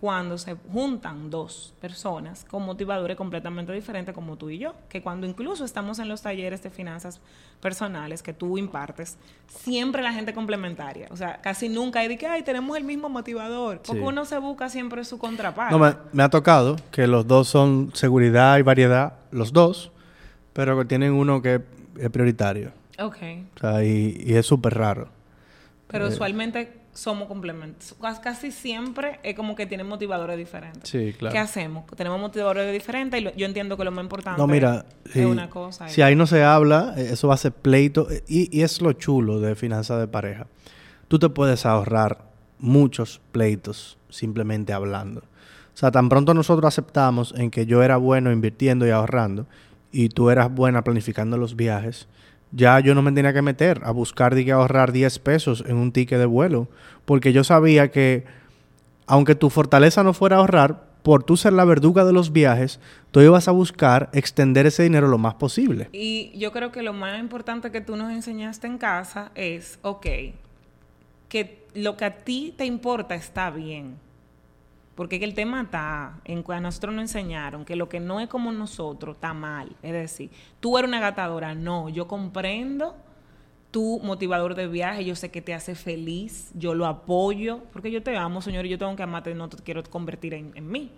Cuando se juntan dos personas con motivadores completamente diferentes como tú y yo, que cuando incluso estamos en los talleres de finanzas personales que tú impartes, siempre la gente complementaria. O sea, casi nunca hay de que, ay, tenemos el mismo motivador. Porque Sí. uno se busca siempre su contraparte. No, me, me ha tocado que los dos son seguridad y variedad, los dos, pero que tienen uno que es prioritario. Ok. O sea, y, y es súper raro. Pero Eh. usualmente somos complementos. Cas- Casi siempre es como que tienen motivadores diferentes. Sí, claro. ¿Qué hacemos? Tenemos motivadores diferentes y lo- yo entiendo que lo más importante No, mira, es si, una cosa. si ahí no se habla, eh, eso va a ser pleito. eh, Y, y es lo chulo de finanzas de pareja. Tú te puedes ahorrar muchos pleitos simplemente hablando. O sea, tan pronto nosotros aceptamos en que yo era bueno invirtiendo y ahorrando y tú eras buena planificando los viajes, ya yo no me tenía que meter a buscar de que ahorrar 10 pesos en un ticket de vuelo, porque yo sabía que aunque tu fortaleza no fuera ahorrar, por tú ser la verduga de los viajes, tú ibas a buscar extender ese dinero lo más posible. Y yo creo que lo más importante que tú nos enseñaste en casa es, ok, que lo que a ti te importa está bien. Porque que el tema está en que a nosotros nos enseñaron que lo que no es como nosotros está mal. Es decir, tú eres una gatadora. No, yo comprendo tu motivador de viaje. Yo sé que te hace feliz. Yo lo apoyo. Porque yo te amo, señor, y yo tengo que amarte. No te quiero convertir en, en mí.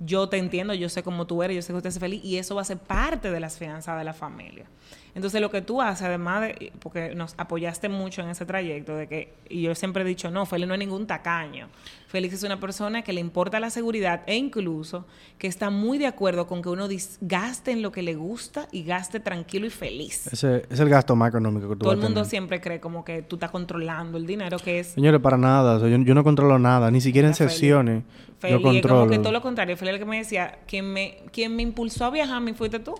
Yo te entiendo, yo sé cómo tú eres, yo sé que usted es feliz. Y eso va a ser parte de las finanzas de la familia. Entonces, lo que tú haces, además de. Porque nos apoyaste mucho en ese trayecto, de que. Y yo siempre he dicho, no, Feli no es ningún tacaño. Félix es una persona que le importa la seguridad e incluso que está muy de acuerdo con que uno gaste en lo que le gusta y gaste tranquilo y feliz. Ese es el gasto más económico que tú Todo el a mundo tener. siempre cree como que tú estás controlando el dinero, que es Señores, para nada. o sea, yo, yo no controlo nada. Ni siquiera en Feli. sesiones yo Feli, es controlo. como que todo lo contrario. El que me decía, quien me, quien me impulsó a viajar a mí fuiste tú.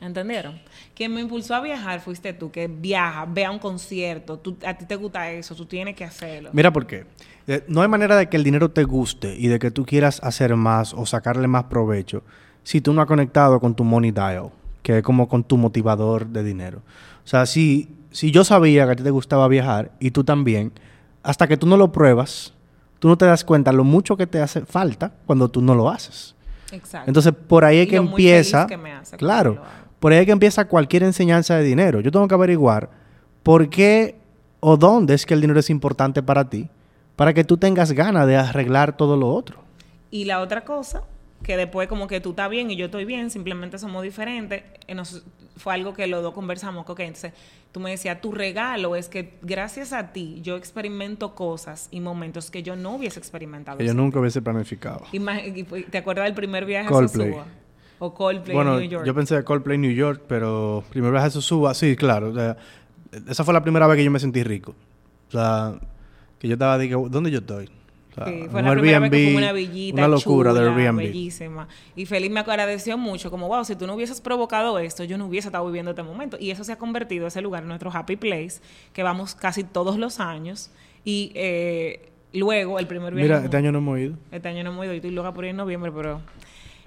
¿Entendieron? Quien me impulsó a viajar fuiste tú, que viaja, ve a un concierto, tú, a ti te gusta eso, tú tienes que hacerlo. Mira por qué. Eh, no hay manera de que el dinero te guste y de que tú quieras hacer más o sacarle más provecho si tú no has conectado con tu money dial, que es como con tu motivador de dinero. O sea, si, si yo sabía que a ti te gustaba viajar y tú también, hasta que tú no lo pruebas, tú no te das cuenta lo mucho que te hace falta cuando tú no lo haces. Exacto. Entonces, por ahí es Y que lo muy empieza. feliz que me hace claro. Por ahí es que empieza cualquier enseñanza de dinero. Yo tengo que averiguar por qué o dónde es que el dinero es importante para ti, para que tú tengas ganas de arreglar todo lo otro. Y la otra cosa, que después como que tú estás bien y yo estoy bien, simplemente somos diferentes, eh, nos- fue algo que los dos conversamos, que, ok, entonces tú me decías, tu regalo es que gracias a ti yo experimento cosas y momentos que yo no hubiese experimentado. Que yo nunca hubiese planificado. Ima- y fue- ¿Te acuerdas del primer viaje Coldplay. a Sosúa? O Coldplay bueno, en New York. yo pensé de Coldplay New York, pero primero viaje a Suba, sí, claro. o sea, esa fue la primera vez que yo me sentí rico. O sea, que yo estaba, dije, ¿dónde yo estoy? O sea, Sí, fue un la primera vez que Airbnb, fue una villita una locura de chula, Airbnb. bellísima. Y Feliz me agradeció mucho, como, wow, si tú no hubieses provocado esto, yo no hubiese estado viviendo este momento. Y eso se ha convertido, ese lugar, en nuestro happy place, que vamos casi todos los años. Y eh, luego, el primer viaje... Mira, este año no hemos ido. Este año no hemos ido, y estoy loca por ir en noviembre, pero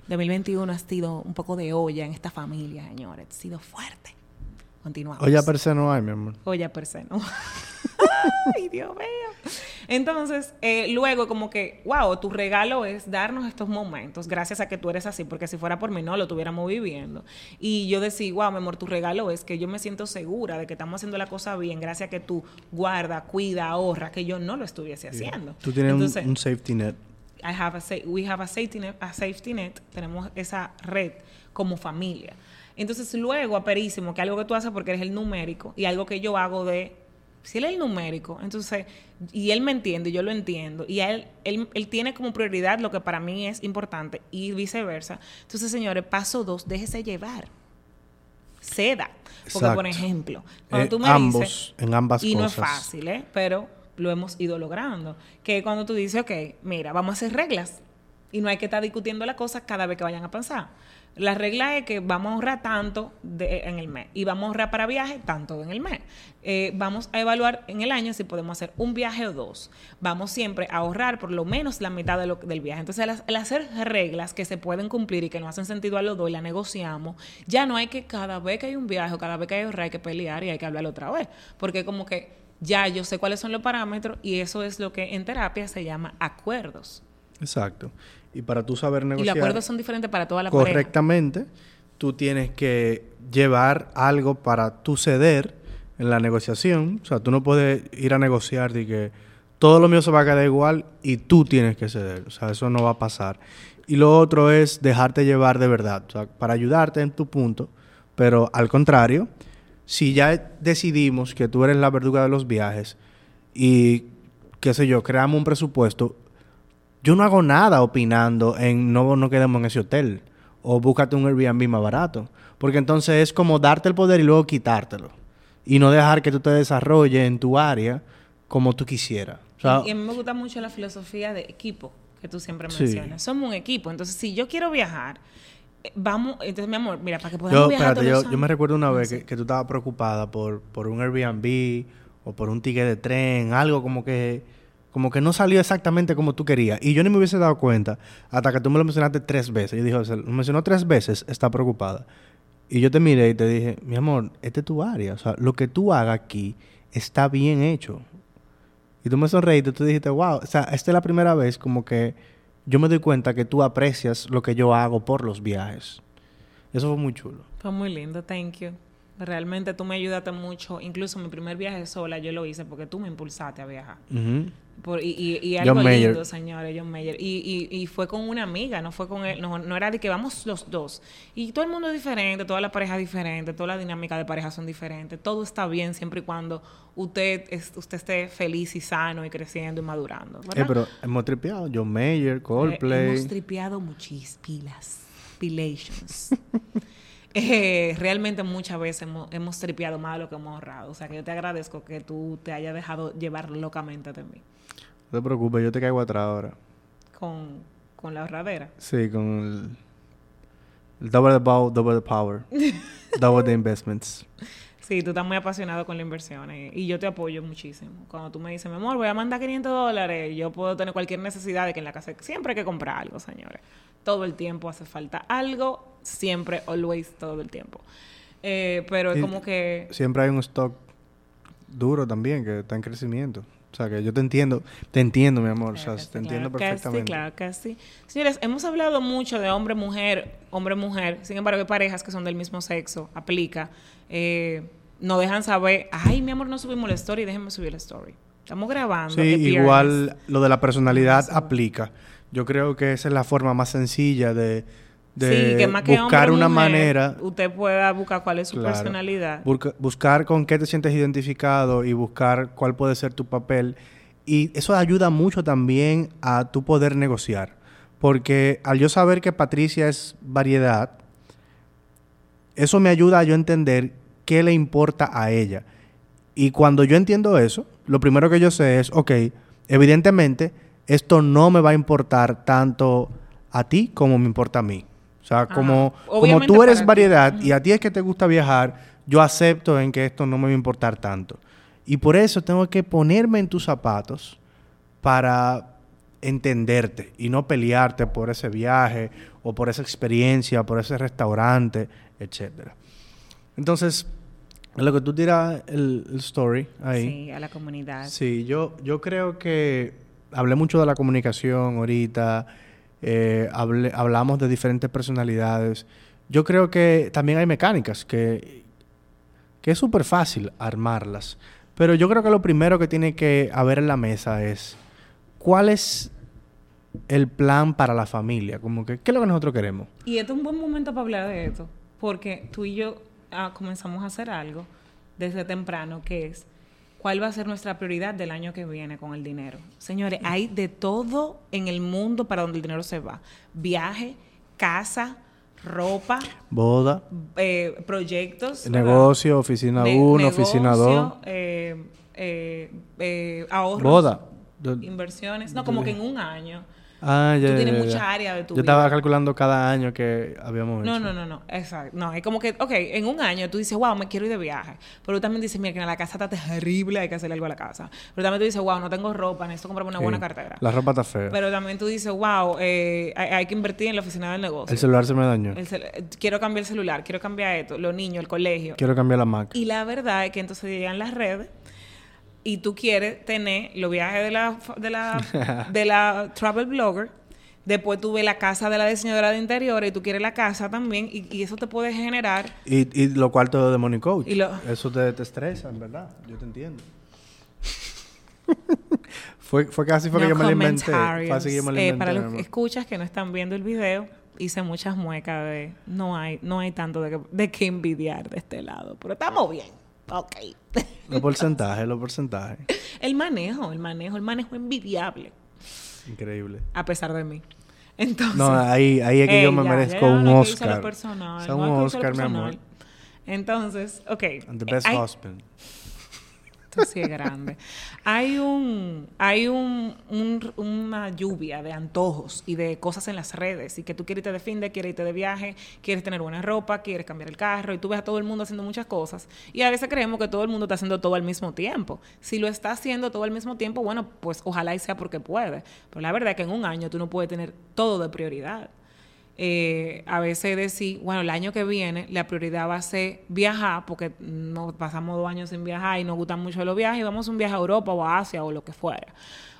2021 ha sido un poco de olla en esta familia, señores. Ha sido fuerte. Continuamos. Oye, per se no hay, mi amor. Olla per se, ¿no? [LAUGHS] Ay, Dios mío. Entonces, eh, luego como que, wow, tu regalo es darnos estos momentos, gracias a que tú eres así, porque si fuera por mí no lo tuviéramos viviendo. Y yo decía, wow, mi amor, tu regalo es que yo me siento segura de que estamos haciendo la cosa bien, gracias a que tú guarda, cuida, ahorra, que yo no lo estuviese haciendo. Tú tienes un, safety net. I have a we have a safety net, a safety net, tenemos esa red como familia. Entonces luego aperísimo que algo que tú haces porque eres el numérico y algo que yo hago de si él es el numérico, entonces y él me entiende, y yo lo entiendo y él, él él tiene como prioridad lo que para mí es importante y viceversa. Entonces, señores, paso dos, déjese llevar. Ceda. Porque, por ejemplo, cuando Eh, tú me ambos, dices... en ambas y no es fácil, ¿eh? Pero lo hemos ido logrando. Que cuando tú dices, ok, mira, vamos a hacer reglas. Y no hay que estar discutiendo la cosa cada vez que vayan a pensar. La regla es que vamos a ahorrar tanto en el mes. Y vamos a ahorrar para viaje tanto en el mes. Eh, vamos a evaluar en el año si podemos hacer un viaje o dos. Vamos siempre a ahorrar por lo menos la mitad de lo- del viaje. Entonces, al hacer reglas que se pueden cumplir y que no hacen sentido a los dos y la negociamos, ya no hay que cada vez que hay un viaje o cada vez que hay ahorrar hay que pelear y hay que hablar otra vez. Porque como que ya yo sé cuáles son los parámetros y eso es lo que en terapia se llama acuerdos. Exacto. Y para tú saber Y los negociar acuerdos son diferentes para toda la pareja. correctamente, tú tienes que llevar algo para tú ceder en la negociación. O sea, tú no puedes ir a negociar de que todo lo mío se va a quedar igual y tú tienes que ceder. O sea, eso no va a pasar. Y lo otro es dejarte llevar de verdad, o sea, para ayudarte en tu punto. Pero al contrario, si ya decidimos que tú eres la verduga de los viajes y, qué sé yo, creamos un presupuesto, yo no hago nada opinando en no, no quedemos en ese hotel o búscate un Airbnb más barato. Porque entonces es como darte el poder y luego quitártelo. Y no dejar que tú te desarrolles en tu área como tú quisieras. O sea, y a mí me gusta mucho la filosofía de equipo que tú siempre Sí. mencionas. Somos un equipo. Entonces, si yo quiero viajar, vamos, entonces mi amor, mira, para que podamos yo, viajar espérate, todos yo, los yo me recuerdo una vez que, que tú estabas preocupada por, por un Airbnb o por un ticket de tren, algo como que, como que no salió exactamente como tú querías. Y yo ni me hubiese dado cuenta hasta que tú me lo mencionaste tres veces. Yo dije, o sea, lo mencionó tres veces, está preocupada. Y yo te miré y te dije, mi amor, esta es tu área. O sea, lo que tú hagas aquí está bien hecho. Y tú me sonreíste, tú dijiste, wow, o sea, esta es la primera vez como que yo me doy cuenta que tú aprecias lo que yo hago por los viajes. Eso fue muy chulo. Fue muy lindo, thank you. Realmente tú me ayudaste mucho. Incluso mi primer viaje sola yo lo hice porque tú me impulsaste a viajar. Ujú. Por- y, y, y algo John Mayer. lindo, señores, John Mayer. Y, y, y fue con una amiga, no fue con él, no, no era de que vamos los dos. Y todo el mundo es diferente, toda la pareja es diferente, toda la dinámica de pareja son diferentes. Todo está bien siempre y cuando usted, es- usted esté feliz y sano y creciendo y madurando. Eh, pero hemos tripeado. John Mayer, Eh, Coldplay. hemos tripeado muchísimas pilas. Pilations. [LAUGHS] Eh, realmente muchas veces hemos, hemos tripeado más de lo que hemos ahorrado. O sea que yo te agradezco que tú te hayas dejado llevar locamente de mí. No te preocupes, yo te caigo atrás ahora. Con, con la ahorradera. Sí, con el, el double the ball, double the power. [LAUGHS] double the investments. Sí, tú estás muy apasionado con las inversiones y yo te apoyo muchísimo. Cuando tú me dices, mi amor, voy a mandar 500 dólares, yo puedo tener cualquier necesidad de que en la casa siempre hay que comprar algo, señores. Todo el tiempo hace falta algo, siempre, always, todo el tiempo. Eh, pero es Y- como que... Siempre hay un stock duro también que está en crecimiento. O sea, que yo te entiendo, te entiendo, mi amor. O sea, Claro te entiendo claro perfectamente. claro que sí. Señores, hemos hablado mucho de hombre-mujer, hombre-mujer. Sin embargo, hay parejas que son del mismo sexo. Aplica. Eh, nos dejan saber, ay, mi amor, no subimos la story, déjenme subir la story. Estamos grabando. Sí, igual lo de la personalidad aplica. Yo creo que esa es la forma más sencilla de, de sí, que más que buscar hombre, una mujer, manera. Usted pueda buscar cuál es su Claro. personalidad. Busca- buscar con qué te sientes identificado y buscar cuál puede ser tu papel. Y eso ayuda mucho también a tu poder negociar. Porque al yo saber que Patricia es variedad, eso me ayuda a yo entender qué le importa a ella. Y cuando yo entiendo eso, lo primero que yo sé es, ok, evidentemente esto no me va a importar tanto a ti como me importa a mí. O sea, como, como Obviamente tú eres ti. variedad y a ti es que te gusta viajar, yo acepto en que esto no me va a importar tanto. Y por eso tengo que ponerme en tus zapatos para entenderte y no pelearte por ese viaje o por esa experiencia, por ese restaurante, etcétera. Entonces, en lo que tú tiras el, el story ahí, Sí, a la comunidad. Sí, yo, yo creo que hablé mucho de la comunicación ahorita, eh, hablamos de diferentes personalidades. Yo creo que también hay mecánicas que, que es súper fácil armarlas. Pero yo creo que lo primero que tiene que haber en la mesa es cuál es el plan para la familia. Como que, ¿qué es lo que nosotros queremos? Y este es un buen momento para hablar de esto, porque tú y yo ah, comenzamos a hacer algo desde temprano, que es cuál va a ser nuestra prioridad del año que viene con el dinero. Señores, hay de todo en el mundo para donde el dinero se va. Viaje, casa, ropa, Boda, eh, proyectos. negocio, oficina Ne- 1, oficina 2, negocio, eh, eh, eh, ahorros. boda. Inversiones. No, como que en un año. Ah, ya, Tú tienes ya, mucha ya. área de tu Yo estaba vida. calculando cada año que habíamos No, hecho. no, no, no, exacto. No, es como que, ok, en un año tú dices, wow, me quiero ir de viaje. Pero tú también dices, mira, que la casa está terrible, hay que hacerle algo a la casa. Pero también tú dices, wow, no tengo ropa, necesito comprarme una Sí. buena cartera. La ropa está fea. Pero también tú dices, wow, eh, hay, hay que invertir en la oficina del negocio. el celular se me dañó. Eh, quiero cambiar el celular, quiero cambiar esto, los niños, el colegio. Quiero cambiar la Mac. Y la verdad es que entonces llegan las redes y tú quieres tener los viajes de la, de la, [LAUGHS] de la travel blogger. Después tú ves la casa de la diseñadora de interior y tú quieres la casa también. Y, y eso te puede generar. Y, y lo cuarto de Money Coach. Y lo- Eso te, te estresa, en verdad. Yo te entiendo. [LAUGHS] fue, fue casi fue que yo me lo inventé. comentarios. Fue así que yo me lo Eh, inventé. para los que escuchas que no están viendo el video, hice muchas muecas de no hay, no hay tanto de, que- de qué envidiar de este lado. Pero estamos bien. Ok. Los porcentajes, los porcentajes. [LAUGHS] el manejo, el manejo, el manejo envidiable. Increíble. A pesar de mí. Entonces. No, ahí, ahí es que Ey, yo me ya, merezco ya, un no Oscar. personal, O sea, no un Oscar, mi amor. Entonces, ok. And the best hay, husband. [LAUGHS] Sí es grande. Hay un, hay un, un- una lluvia de antojos y de cosas en las redes y que tú quieres irte de fin quieres irte de viaje, quieres tener buena ropa, quieres cambiar el carro y tú ves a todo el mundo haciendo muchas cosas y a veces creemos que todo el mundo está haciendo todo al mismo tiempo. Si lo está haciendo todo al mismo tiempo, bueno, pues ojalá y sea porque puede. Pero la verdad es que en un año tú no puedes tener todo de prioridad eh, a veces decir, bueno, el año que viene la prioridad va a ser viajar, porque no pasamos dos años sin viajar y nos gustan mucho los viajes, y vamos a un viaje a Europa o a Asia o lo que fuera.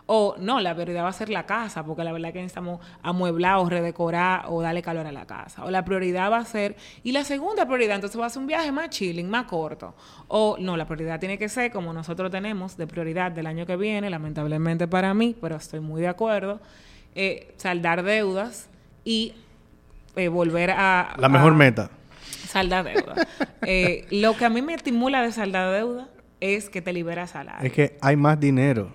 O no, la prioridad va a ser la casa, porque la verdad es que necesitamos amueblar o redecorar o darle calor a la casa. O la prioridad va a ser, y la segunda prioridad, entonces va a ser un viaje más chilling, más corto. O no, la prioridad tiene que ser como nosotros tenemos de prioridad del año que viene, lamentablemente para mí, pero estoy muy de acuerdo, eh, saldar deudas y eh, volver a... La mejor a- meta. Saldar deuda. [LAUGHS] Eh, lo que a mí me estimula de saldar deuda es que te libera salario. Es que hay más dinero.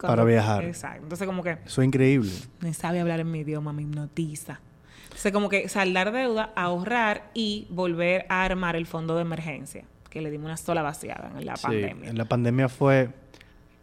Para viajar. Exacto. Entonces, como que Eso es increíble. me sabe hablar en mi idioma, me hipnotiza. Entonces, como que saldar deuda, ahorrar y volver a armar el fondo de emergencia, que le dimos una sola vaciada en la Sí, pandemia. en la pandemia fue...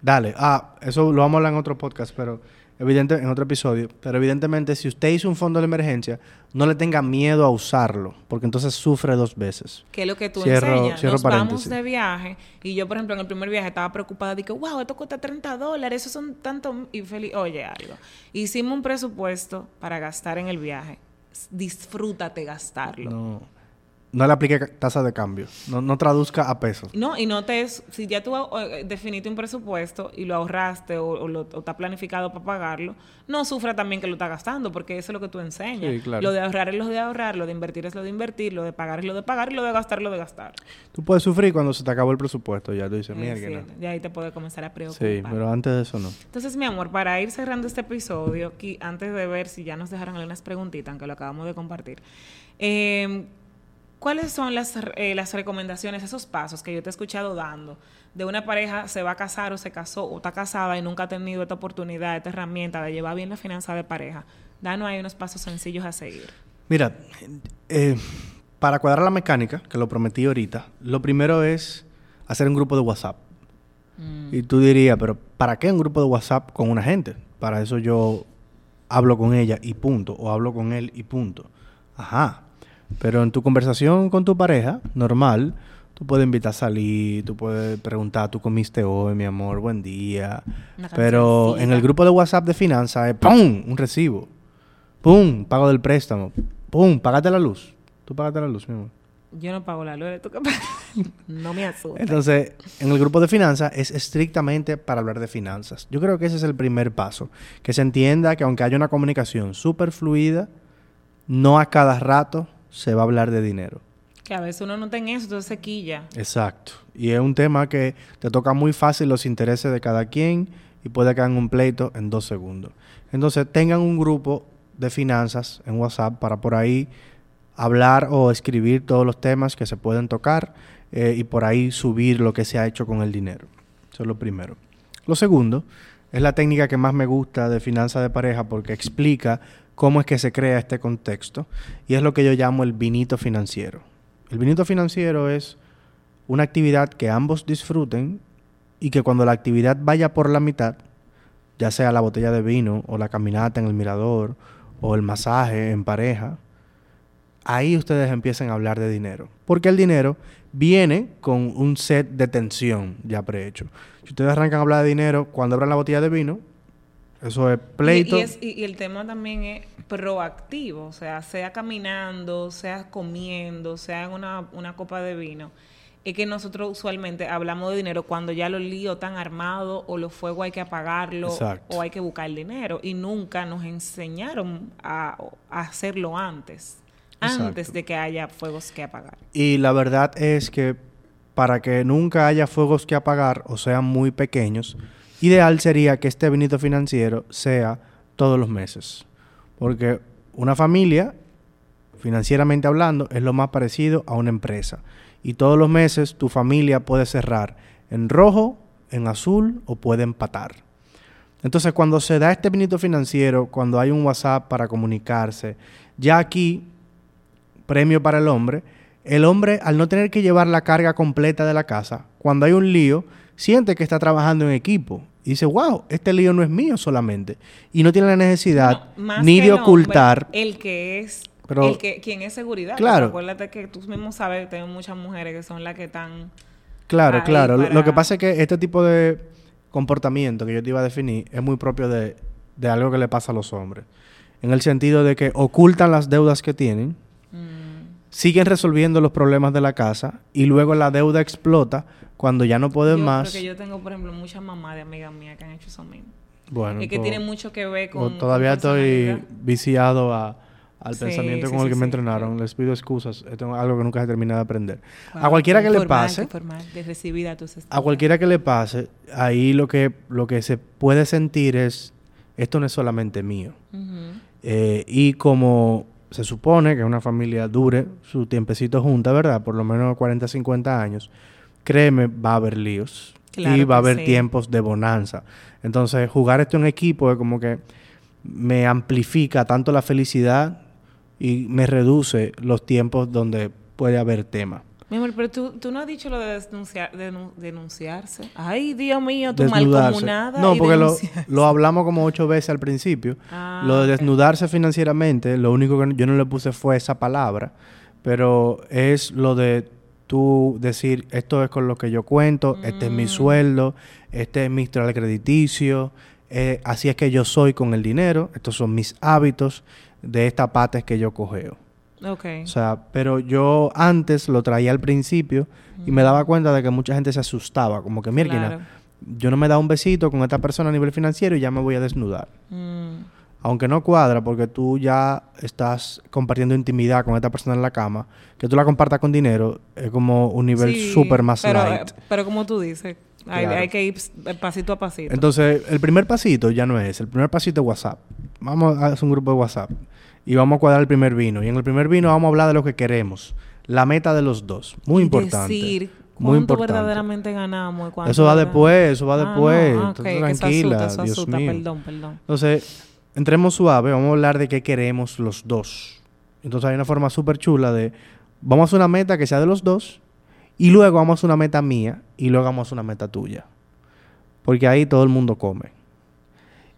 Dale. Ah, eso lo vamos a hablar en otro podcast, pero... Evidente, en otro episodio, pero evidentemente si usted hizo un fondo de emergencia, no le tenga miedo a usarlo, porque entonces sufre dos veces. que es lo que tú Cierro- enseñas. cierro Nos vamos paréntesis. de viaje y yo, por ejemplo, en el primer viaje estaba preocupada que, wow, esto cuesta 30 dólares, eso son tanto... Y feliz, oye, algo. Hicimos un presupuesto para gastar en el viaje. Disfrútate gastarlo. No, no le aplique tasa de cambio. No, no traduzca a pesos. No, y no te... Si ya tú eh, definiste un presupuesto y lo ahorraste o, o lo, o está planificado para pagarlo, no sufra también que lo está gastando, porque eso es lo que tú enseñas. Sí, claro. Lo de ahorrar es lo de ahorrar, lo de invertir es lo de invertir, lo de pagar es lo de pagar y lo de gastar es lo de gastar. Tú puedes sufrir cuando se te acabó el presupuesto, ya tú dices, Es mierda. decir, no". ya ahí te puede comenzar a preocupar. Sí, pero antes de eso no. Entonces, mi amor, para ir cerrando este episodio, aquí, antes de ver si ya nos dejaron algunas preguntitas, aunque lo acabamos de compartir, eh, ¿cuáles son las, eh, las recomendaciones, esos pasos que yo te he escuchado dando de una pareja se va a casar o se casó o está casada y nunca ha tenido esta oportunidad, esta herramienta de llevar bien la finanza de pareja? Danos ahí unos pasos sencillos a seguir. Mira, eh, para cuadrar la mecánica, que lo prometí ahorita, lo primero es hacer un grupo de WhatsApp. Y tú dirías, pero ¿para qué un grupo de WhatsApp con una gente? Para eso yo hablo con ella y punto, o hablo con él y punto. Ajá. Pero en tu conversación con tu pareja, normal, tú puedes invitar a salir, tú puedes preguntar, ¿tú comiste hoy, mi amor? Buen día. Una Pero en el grupo de WhatsApp de finanzas es ¡pum! Un recibo. ¡Pum! Pago del préstamo. ¡Pum! Págate la luz. Tú págate la luz, mi amor. Yo no pago la luz, ¿tú qué pagas? [LAUGHS] No me asusta. Entonces, en el grupo de finanzas es estrictamente para hablar de finanzas. Yo creo que ese es el primer paso. Que se entienda que aunque haya una comunicación súper fluida, no a cada rato se va a hablar de dinero. Que a veces uno no tiene eso, entonces se quilla. Exacto. Y es un tema que te toca muy fácil los intereses de cada quien y puede caer en un pleito en dos segundos. Entonces, tengan un grupo de finanzas en WhatsApp para por ahí hablar o escribir todos los temas que se pueden tocar eh, y por ahí subir lo que se ha hecho con el dinero. Eso es lo primero. Lo segundo es la técnica que más me gusta de finanzas de pareja porque explica cómo es que se crea este contexto y es lo que yo llamo el vinito financiero. El vinito financiero es una actividad que ambos disfruten y que cuando la actividad vaya por la mitad, ya sea la botella de vino o la caminata en el mirador o el masaje en pareja, ahí ustedes empiezan a hablar de dinero. Porque el dinero viene con un set de tensión ya prehecho. Si ustedes arrancan a hablar de dinero cuando abran la botella de vino, eso es pleito. Y, y es- y- y el tema también es proactivo, o sea, sea caminando, sea comiendo, sea en una, una copa de vino. Es que nosotros usualmente hablamos de dinero cuando ya los líos están armados o los fuegos hay que apagarlo Exacto. o hay que buscar dinero. Y nunca nos enseñaron a, a hacerlo antes, Exacto. antes de que haya fuegos que apagar. Y la verdad es que para que nunca haya fuegos que apagar o sean muy pequeños, ideal sería que este vinito financiero sea todos los meses. Porque una familia, financieramente hablando, es lo más parecido a una empresa. Y todos los meses tu familia puede cerrar en rojo, en azul o puede empatar. Entonces, cuando se da este vinito financiero, cuando hay un WhatsApp para comunicarse, ya aquí premio para el hombre, el hombre al no tener que llevar la carga completa de la casa, cuando hay un lío, siente que está trabajando en equipo. Y dice, wow, este lío no es mío solamente. Y no tiene la necesidad No, ni de hombre, ocultar. el que es Pero- el que quien es seguridad Claro. Acuérdate que tú mismo sabes que tengo muchas mujeres que son las que están Claro, claro. Lo- que pasa es que este tipo de comportamiento que yo te iba a definir es muy propio de, de algo que le pasa a los hombres. En el sentido de que ocultan las deudas que tienen, siguen resolviendo los problemas de la casa y luego la deuda explota cuando ya no pueden yo, más. Porque yo tengo, por ejemplo, muchas mamás de amigas mías que han hecho eso mismo. Bueno, es que pues, tiene mucho que ver o con... todavía con estoy viciado a- al Sí, pensamiento sí, con el sí, que me sí. entrenaron. Les pido excusas. Esto es algo que nunca se termina de aprender. a cualquiera que le pase, qué formal, de recibida tus a cualquiera que le pase, ahí lo que, lo que se puede sentir es, esto no es solamente mío. Eh, y como se supone que una familia dure su tiempecito junta, ¿verdad? Por lo menos 40, 50 años, créeme, va a haber líos. Claro y va a haber sí. tiempos de bonanza. Entonces, jugar esto en equipo es como que me amplifica tanto la felicidad y me reduce los tiempos donde puede haber tema. Mi amor, pero tú, tú no has dicho lo de denunciar, denu- denunciarse. Ay, Dios mío, tu malcomunada. No, y porque lo, lo hablamos como ocho veces al principio. Ah, lo de desnudarse financieramente, lo único que yo no le puse fue esa palabra, pero es lo de tú decir, esto es con lo que yo cuento, este es mi Mm. sueldo, este es mi historial crediticio, eh, así es que yo soy con el dinero, estos son mis hábitos, de esta pata es que yo cogeo. Ok. O sea, pero yo antes lo traía al principio y me daba cuenta de que mucha gente se asustaba, como que, Claro. yo no me da un besito con esta persona a nivel financiero y ya me voy a desnudar. Mm, Aunque no cuadra porque tú ya estás compartiendo intimidad con esta persona en la cama, que tú la compartas con dinero es como un nivel sí, súper más pero, light. eh, Pero como tú dices, hay, Claro. hay que ir ps- pasito a pasito. Entonces, el primer pasito ya no es, el primer pasito es WhatsApp. Vamos a hacer un grupo de WhatsApp y vamos a cuadrar el primer vino. Y en el primer vino vamos a hablar de lo que queremos, la meta de los dos. Muy Y importante. Decir muy importante. verdaderamente ganamos. y Eso va después, eso va Ah, después. no, ah, Tú ok, que eso tranquila, asusta, eso Dios asusta, mío. Perdón, perdón. Entonces, entremos suave, vamos a hablar de qué queremos los dos. Entonces hay una forma súper chula de, vamos a hacer una meta que sea de los dos, y luego vamos a hacer una meta mía, y luego vamos a hacer una meta tuya. Porque ahí todo el mundo come.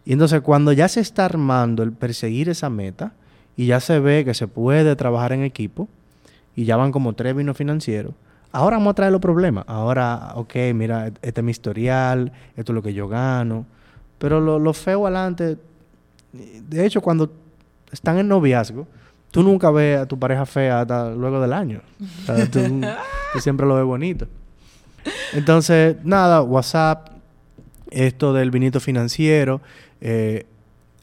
Y entonces cuando ya se está armando el perseguir esa meta, y ya se ve que se puede trabajar en equipo, y ya van como tres vinos financieros, ahora vamos a traer los problemas. Ahora, ok, mira, este es mi historial, esto es lo que yo gano. Pero lo, lo feo adelante, de hecho, cuando están en noviazgo, tú nunca ves a tu pareja fea hasta luego del año. Siempre lo ves bonito. Entonces, nada, WhatsApp, esto del vinito financiero, eh,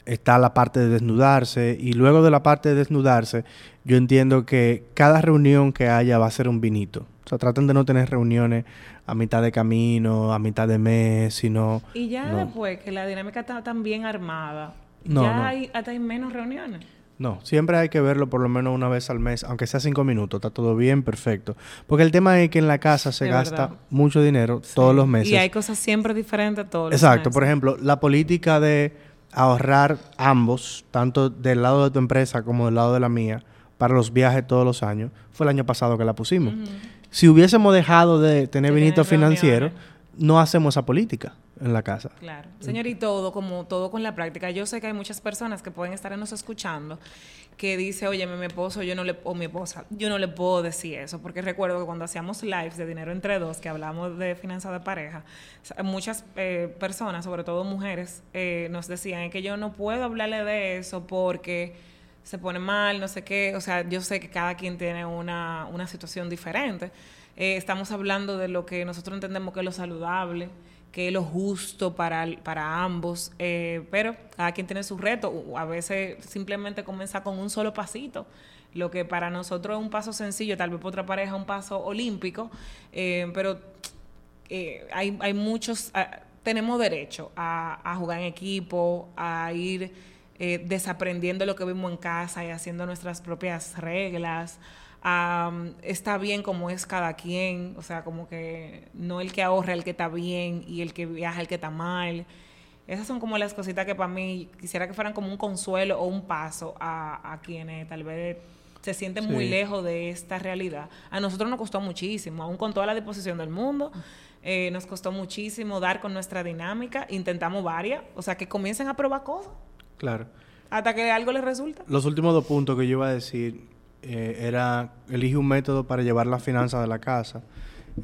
está la parte de desnudarse y luego de la parte de desnudarse, yo entiendo que cada reunión que haya va a ser un vinito. O sea, traten de no tener reuniones a mitad de camino, a mitad de mes, sino... Y ya no. después que la dinámica está tan bien armada, No, ya no. Hay, hasta hay menos reuniones. No, siempre hay que verlo por lo menos una vez al mes, aunque sea cinco minutos, está todo bien, perfecto. Porque el tema es que en la casa se gasta verdad. mucho dinero todos los meses. Y hay cosas siempre diferentes todos los Exacto, por meses. ejemplo, la política de ahorrar ambos, tanto del lado de tu empresa como del lado de la mía, para los viajes todos los años, fue el año pasado que la pusimos. Si hubiésemos dejado de tener De vinito tener financiero, reuniones. no hacemos esa política en la casa. Claro. Señor, y todo, como todo con la práctica. Yo sé que hay muchas personas que pueden estarnos escuchando que dice, oye, mi esposo, yo no le, o mi esposa, yo no le puedo decir eso, porque recuerdo que cuando hacíamos lives de dinero entre dos, que hablamos de finanzas de pareja, muchas eh, personas, sobre todo mujeres, eh, nos decían que yo no puedo hablarle de eso porque se pone mal, no sé qué, o sea, yo sé que cada quien tiene una, una situación diferente. Eh, estamos hablando de lo que nosotros entendemos que es lo saludable, que es lo justo para, para ambos, eh, pero cada quien tiene su reto. A veces simplemente comienza con un solo pasito, lo que para nosotros es un paso sencillo, tal vez para otra pareja un paso olímpico, eh, pero eh, hay, hay muchos, ah, tenemos derecho a, a jugar en equipo, a ir eh, desaprendiendo lo que vimos en casa y haciendo nuestras propias reglas. Está bien como es cada quien, o sea, como que no el que ahorra el que está bien y el que viaja el que está mal. Esas son como las cositas que para mí quisiera que fueran como un consuelo o un paso a, a quienes tal vez se sienten muy lejos de esta realidad. A nosotros nos costó muchísimo, aún con toda la disposición del mundo, eh, nos costó muchísimo dar con nuestra dinámica, intentamos varias, o sea, que comiencen a probar cosas Claro. hasta que algo les resulta. Los últimos dos puntos que yo iba a decir eh, era elige un método para llevar las finanzas de la casa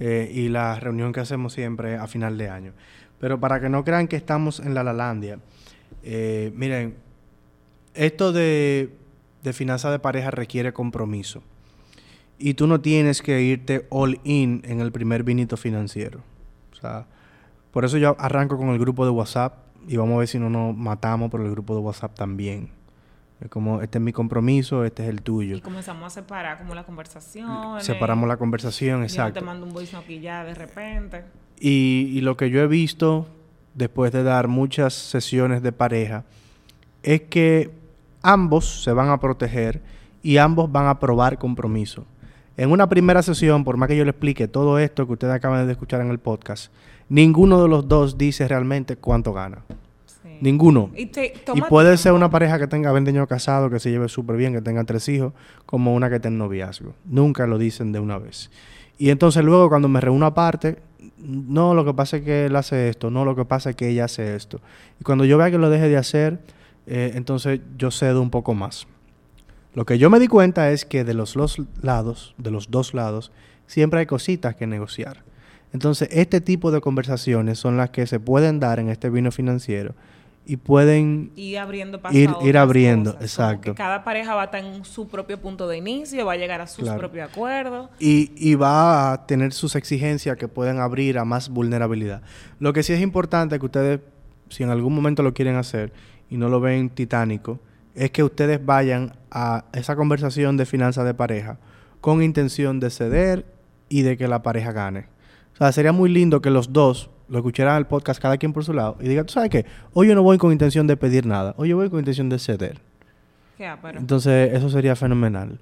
eh, y la reunión que hacemos siempre a final de año. Pero para que no crean que estamos en la Lalandia, eh, miren, esto de, de finanzas de pareja requiere compromiso. Y tú no tienes que irte all in en el primer vinito financiero. O sea, por eso yo arranco con el grupo de WhatsApp y vamos a ver si no nos matamos por el grupo de WhatsApp también. Es como, este es mi compromiso, este es el tuyo. Y comenzamos a separar como la conversación. Separamos la conversación, exacto. Yo te mando un voice note ya de repente. Y, y lo que yo he visto después de dar muchas sesiones de pareja es que ambos se van a proteger y ambos van a probar compromiso. En una primera sesión, por más que yo le explique todo esto que ustedes acaban de escuchar en el podcast, ninguno de los dos dice realmente cuánto gana. Ninguno. Y, puede ser una pareja que tenga 20 años casado, que se lleve súper bien, que tenga tres hijos, como una que tenga noviazgo. Nunca lo dicen de una vez. Y entonces luego cuando me reúno aparte, no, lo que pasa es que él hace esto, no, lo que pasa es que ella hace esto. Y cuando yo vea que lo deje de hacer, eh, entonces yo cedo un poco más. Lo que yo me di cuenta es que de los dos lados, de los dos lados, siempre hay cositas que negociar. Entonces, este tipo de conversaciones son las que se pueden dar en este vino financiero y pueden ir abriendo ir, ir abriendo, exacto. cada pareja va a estar en su propio punto de inicio, va a llegar a sus propios acuerdos. Y, y, va a tener sus exigencias que pueden abrir a más vulnerabilidad. Lo que sí es importante que ustedes, si en algún momento lo quieren hacer y no lo ven titánico, es que ustedes vayan a esa conversación de finanzas de pareja con intención de ceder y de que la pareja gane. O sea, sería muy lindo que los dos lo escucharan el podcast cada quien por su lado y digan, ¿tú sabes qué? Hoy yo no voy con intención de pedir nada, hoy yo voy con intención de ceder. Entonces, eso sería fenomenal.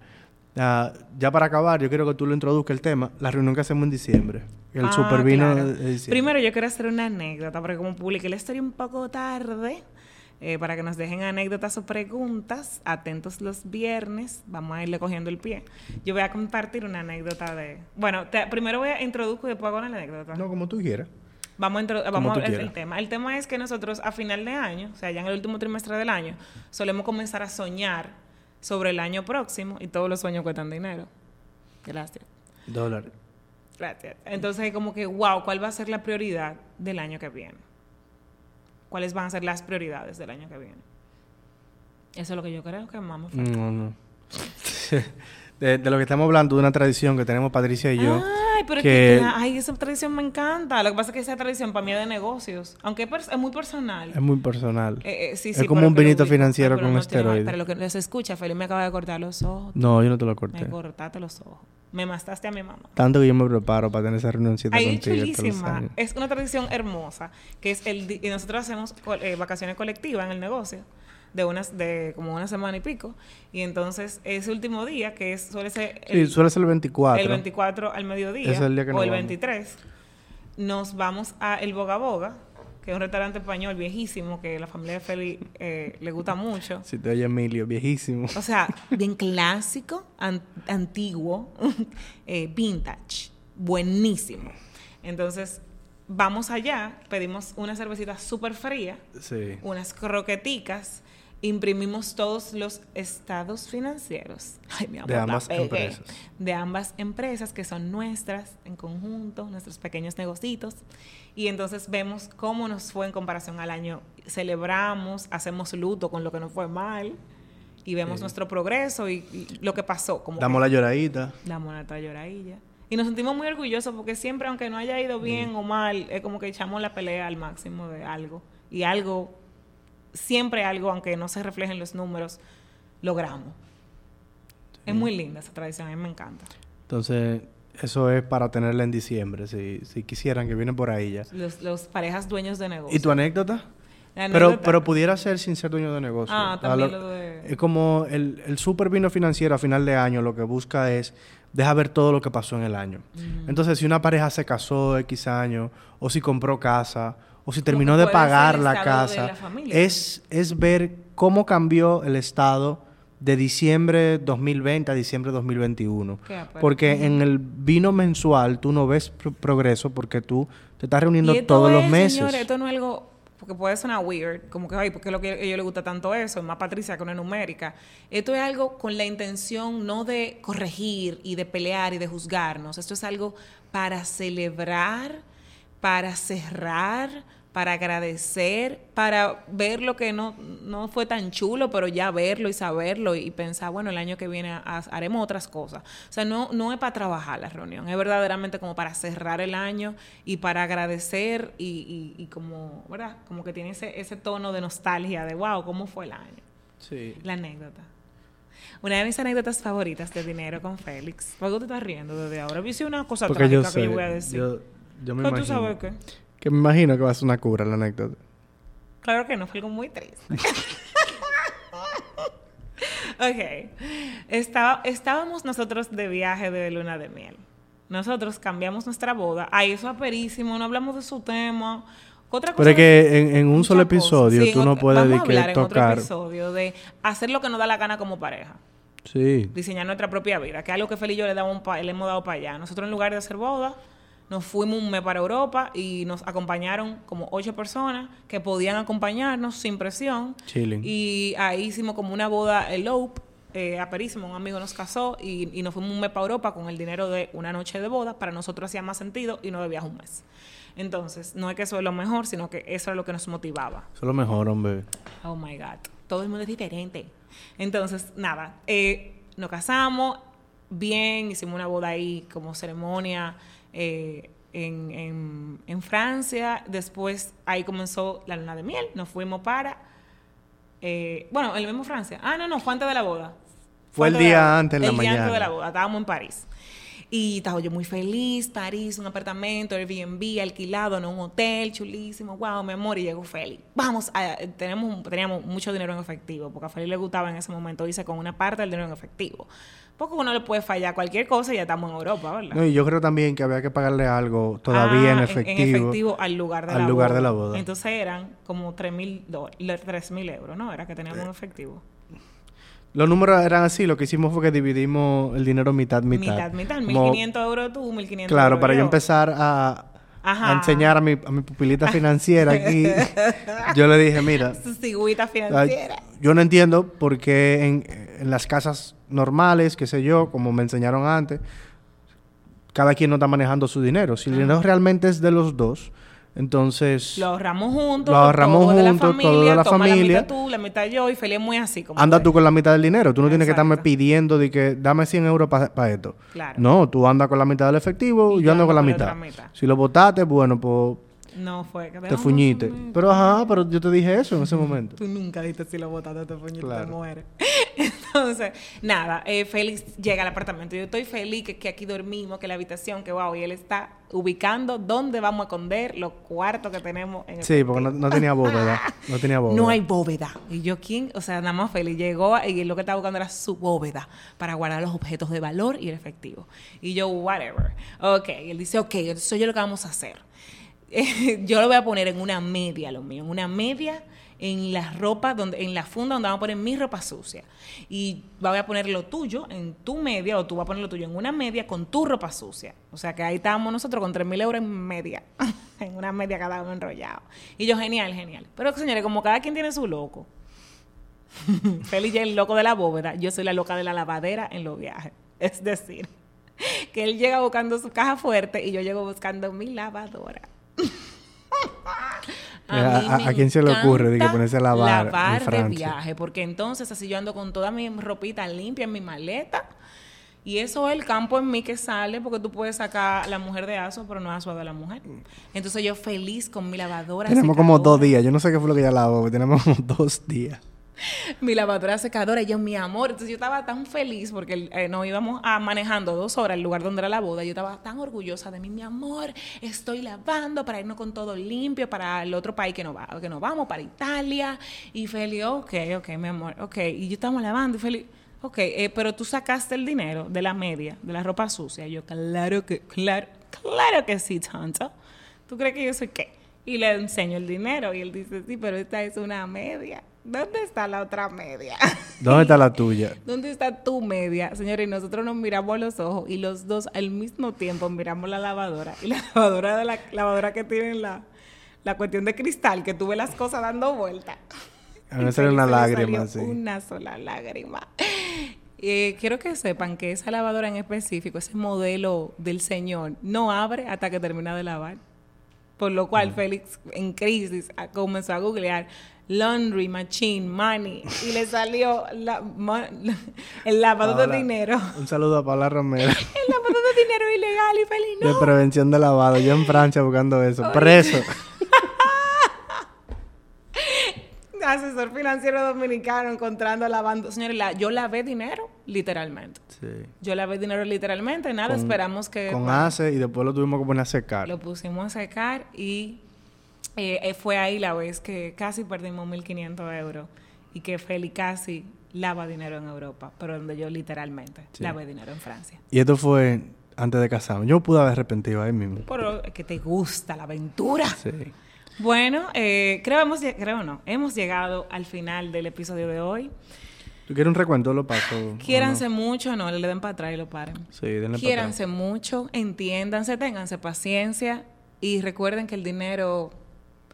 ya para acabar, yo quiero que tú lo introduzcas el tema, la reunión que hacemos en diciembre. El ah, supervino de, diciembre. Primero, yo quiero hacer una anécdota, porque como publiqué la historia un poco tarde, eh, para que nos dejen anécdotas o preguntas. Atentos los viernes, vamos a irle cogiendo el pie. Yo voy a compartir una anécdota de... Bueno, primero voy a introducir y después hago una anécdota. No, como tú quieras. Vamos a, vamos a ver el tema. El tema es que nosotros a final de año, o sea, ya en el último trimestre del año, solemos comenzar a soñar sobre el año próximo y todos los sueños cuestan dinero. Gracias. Dólares. Gracias. Entonces, como que, wow, ¿cuál va a ser la prioridad del año que viene? cuáles van a ser las prioridades del año que viene. Eso es lo que yo creo que vamos a No, no. [LAUGHS] de, lo que estamos hablando, de una tradición que tenemos Patricia y yo. Ay, pero que, es que ay, esa tradición me encanta. Lo que pasa es que esa tradición para mí es de negocios, aunque es, muy personal. Es muy personal. Eh, eh, sí, es como un vinito financiero con esteroides. Pero lo que se escucha, Felipe me acaba de cortar los ojos. No, yo no te lo corté. Me cortaste los ojos. Me mataste a mi mamá. Tanto que yo me preparo para tener esa reunión Ay, chulísima. Es una tradición hermosa, que es el... Y nosotros hacemos eh, vacaciones colectivas en el negocio de unas de como una semana y pico y entonces ese último día que es suele ser el, sí, suele ser el 24 el 24 al mediodía o el 23 nos vamos a el Boga Boga que es un restaurante español viejísimo que la familia de Feli eh, le gusta mucho. Si te oye Emilio, viejísimo. O sea, bien clásico, antiguo, [LAUGHS] eh, vintage, buenísimo. Entonces, vamos allá, pedimos una cervecita súper fría, unas croqueticas imprimimos todos los estados financieros [LAUGHS] de ambas empresas. De ambas empresas que son nuestras en conjunto, nuestros pequeños negocios. Y entonces vemos cómo nos fue en comparación al año. Celebramos, hacemos luto con lo que nos fue mal y vemos nuestro progreso y, lo que pasó. Como damos la lloradita. Damos la lloradilla. Y nos sentimos muy orgullosos porque siempre, aunque no haya ido bien o mal, es como que echamos la pelea al máximo de algo. Y algo siempre algo, aunque no se reflejen los números, logramos. Es muy linda esa tradición, a mí me encanta. Entonces, eso es para tenerla en diciembre, si, si quisieran que vienen por ahí ya. Los, parejas dueños de negocio. ¿Y tu anécdota? Pero, pero pudiera ser sin ser dueño de negocio. Ah, también lo, de... Es como el, el super vino financiero a final de año lo que busca es deja ver todo lo que pasó en el año. Entonces, si una pareja se casó X años, o si compró casa, o si terminó de pagar la casa, es, es ver cómo cambió el estado de diciembre 2020 a diciembre 2021. Porque en el vino mensual tú no ves progreso porque tú te estás reuniendo todos los meses. Señores, esto no es algo porque puede sonar weird, como que, ay, porque lo que a ellos les gusta tanto eso, es más Patricia que una numérica. Esto es algo con la intención no de corregir y de pelear y de juzgarnos, esto es algo para celebrar para cerrar, para agradecer, para ver lo que no, no fue tan chulo, pero ya verlo y saberlo y pensar, bueno, el año que viene haremos otras cosas. O sea, no, no es para trabajar la reunión, es verdaderamente como para cerrar el año y para agradecer y, y, como, ¿verdad? Como que tiene ese, ese tono de nostalgia de, wow, ¿cómo fue el año? Sí. La anécdota. Una de mis anécdotas favoritas de dinero con Félix. ¿Por qué te estás riendo desde ahora? ¿Viste una cosa trágica que yo voy a decir? Yo, yo me ¿Pero imagino. tú sabes qué? Que me imagino que va a ser una cura la anécdota. Claro que no, fue algo muy triste. [LAUGHS] ok. Estaba, estábamos nosotros de viaje de luna de miel. Nosotros cambiamos nuestra boda. Ay, eso es perísimo, no hablamos de su tema. Otra cosa Pero es que en, en un solo episodio Sí, tú no puedes vamos que hablar en otro tocar. episodio de hacer lo que nos da la gana como pareja. Sí. diseñar nuestra propia vida, que es algo que Feli y yo le, damos le hemos dado para allá. Nosotros en lugar de hacer boda, nos fuimos un mes para Europa y nos acompañaron como ocho personas que podían acompañarnos sin presión. Chilling. Y ahí hicimos como una boda elope, eh, aperísimo, un amigo nos casó y, y nos fuimos un mes para Europa con el dinero de una noche de boda. Para nosotros hacía más sentido y no de viaje un mes. Entonces, no es que eso es lo mejor, sino que eso es lo que nos motivaba. Eso es lo mejor, hombre. Oh my God. Todo el mundo es diferente. Entonces, nada, eh, nos casamos bien, hicimos una boda ahí como ceremonia eh, en, en- en Francia. Después ahí comenzó la luna de miel. Nos fuimos para. eh, bueno, en el mismo Francia. Ah, no, no, fue antes de la boda. Fue el de día la antes, en la El día antes mañana. de la boda. Estábamos en París. Y estaba yo muy feliz, París, un apartamento, Airbnb, alquilado, en un hotel, chulísimo, wow, mi amor, y llegó Feli. Vamos, a- tenemos, teníamos mucho dinero en efectivo, porque a Feli le gustaba en ese momento irse con una parte del dinero en efectivo. Porque uno le puede fallar cualquier cosa y ya estamos en Europa, ¿verdad? No, y yo creo también que había que pagarle algo todavía Ah, en efectivo. efectivo al lugar de, al la, lugar boda. de la boda. Entonces eran como 3 mil euros, ¿no? Era que teníamos en efectivo. Los números eran así, lo que hicimos fue que dividimos el dinero mitad, mitad. Mitad, mitad. Como- 1.500 euros tú, 1.500 Claro, euros para yo empezar a, enseñar a mi, a mi pupilita [LAUGHS] financiera aquí, yo le dije, mira, [LAUGHS] Su cigüita ay, financiera. yo no entiendo por qué en, en las casas normales, qué sé yo, como me enseñaron antes, cada quien no está manejando su dinero. Si el dinero realmente es de los dos, entonces Lo ahorramos juntos. Lo ahorramos todo de la juntos, familia, todo de la toma familia. La mitad tú, la mitad yo, y Feli es muy así. Como anda tú con la mitad del dinero. Tú no tienes que estarme pidiendo de que dame 100 euros para esto. Claro. No, tú andas con la mitad del efectivo, Y yo ando con la mitad. mitad. Si lo votaste, bueno, pues No fue que te fuñiste. Pero ajá, pero yo te dije eso en ese momento. Tú nunca dijiste si lo botaste, te fuñiste, Claro. te mueres. [LAUGHS] Entonces, nada, eh, Félix llega al apartamento. Yo estoy feliz que, que aquí dormimos, que la habitación, que wow, y él está ubicando dónde vamos a esconder los cuartos que tenemos en el Sí, porque no, no tenía bóveda. No tenía [LAUGHS] bóveda. No hay bóveda. Y yo, ¿quién? O sea, nada más Félix llegó y él lo que estaba buscando era su bóveda para guardar los objetos de valor y el efectivo. Y yo, whatever. Ok. Y él dice, ok, eso yo lo que vamos a hacer. [LAUGHS] yo lo voy a poner en una media, lo mío, en una media en la ropa, donde, en la funda donde vamos a poner mi ropa sucia. Y voy a poner lo tuyo en tu media, o tú vas a poner lo tuyo en una media con tu ropa sucia. O sea que ahí estábamos nosotros con 3 mil euros en media, [LAUGHS] en una media cada uno enrollado. Y yo, genial, genial. Pero señores, como cada quien tiene su loco. [LAUGHS] Es el loco de la bóveda, yo soy la loca de la lavadera en los viajes. Es decir, que él llega buscando su caja fuerte y yo llego buscando mi lavadora. ¿A- a- quién se le ocurre de que ponerse a lavar en lavar de Francia? viaje, porque entonces así yo ando con toda mi ropita limpia en mi maleta. Y eso es el campo en mí que sale, porque tú puedes sacar a la mujer de aso, pero no aso de la mujer. Entonces yo feliz con mi lavadora. Tenemos como dos días. Yo no sé qué fue lo que ya lavó. Tenemos como dos días. [LAUGHS] mi lavadora secadora, y yo, mi amor. Entonces yo estaba tan feliz porque eh, nos íbamos a manejando dos horas al lugar donde era la boda. Yo estaba tan orgullosa de mí, mi amor. Estoy lavando para irnos con todo limpio para el otro país que nos, va, que nos vamos, para Italia. Y Feli, ok, ok, mi amor, ok. Y yo estamos lavando y Feli, ok, eh, pero tú sacaste el dinero de la media, de la ropa sucia. Yo, claro que, claro, claro que sí, tonto. ¿Tú crees que yo soy qué? Y le enseño el dinero y él dice, sí, pero esta es una media. ¿Dónde está la otra media? [LAUGHS] ¿Dónde está la tuya? ¿Dónde está tu media? Señores, y nosotros nos miramos a los ojos y los dos al mismo tiempo miramos la lavadora. Y la [LAUGHS] lavadora de la lavadora que tiene la, la cuestión de cristal, que tuve las cosas dando vuelta. A mí me sale [LAUGHS] una lágrima, salió sí. Una sola lágrima. Eh, quiero que sepan que esa lavadora en específico, ese modelo del señor, no abre hasta que termina de lavar. Por lo cual Félix, en crisis, comenzó a googlear laundry machine money y le salió la, ma- el lavado Paola, de dinero. Un saludo a Paula Romero. [LAUGHS] El lavado de dinero ilegal y Félix no. De prevención de lavado. Yo en Francia buscando eso. Preso. [LAUGHS] Asesor financiero dominicano encontrando lavando. Señores, la- yo lavé dinero, literalmente. Sí. Yo lavé dinero literalmente, nada, esperamos que Con bueno, ACE y después lo tuvimos que poner a secar. lo pusimos a secar y eh, eh, fue ahí la vez que casi perdimos 1.500 euros y que Feli casi lava dinero en Europa, pero donde yo literalmente Sí. lavé dinero en Francia. Y esto fue antes de casarme. Yo pude haber arrepentido ahí mismo. Pero que te gusta la aventura. Sí. Bueno, eh, creo, hemos, creo no, hemos llegado al final del episodio de hoy. ¿Tú quieres un recuento de los pasos? o Quiéranse no? mucho, no, le den para atrás y lo paren. Sí, denle para atrás. Quiéranse mucho, entiéndanse, ténganse paciencia y recuerden que el dinero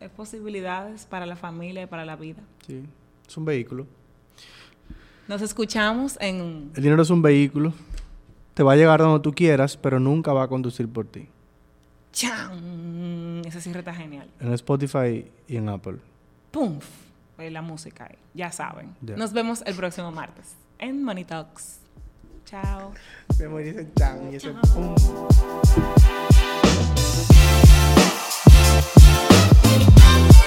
es posibilidades para la familia y para la vida. Sí. Es un vehículo. Nos escuchamos en... El dinero es un vehículo. Te va a llegar donde tú quieras, pero nunca va a conducir por ti. ¡Chan! Ese cierre está genial. En Spotify y en Apple. ¡Pum! La música ahí, ya saben. Nos vemos el próximo martes en Money Talks. Chao. Me morí ese chan y ese Chao. pum. Thank you.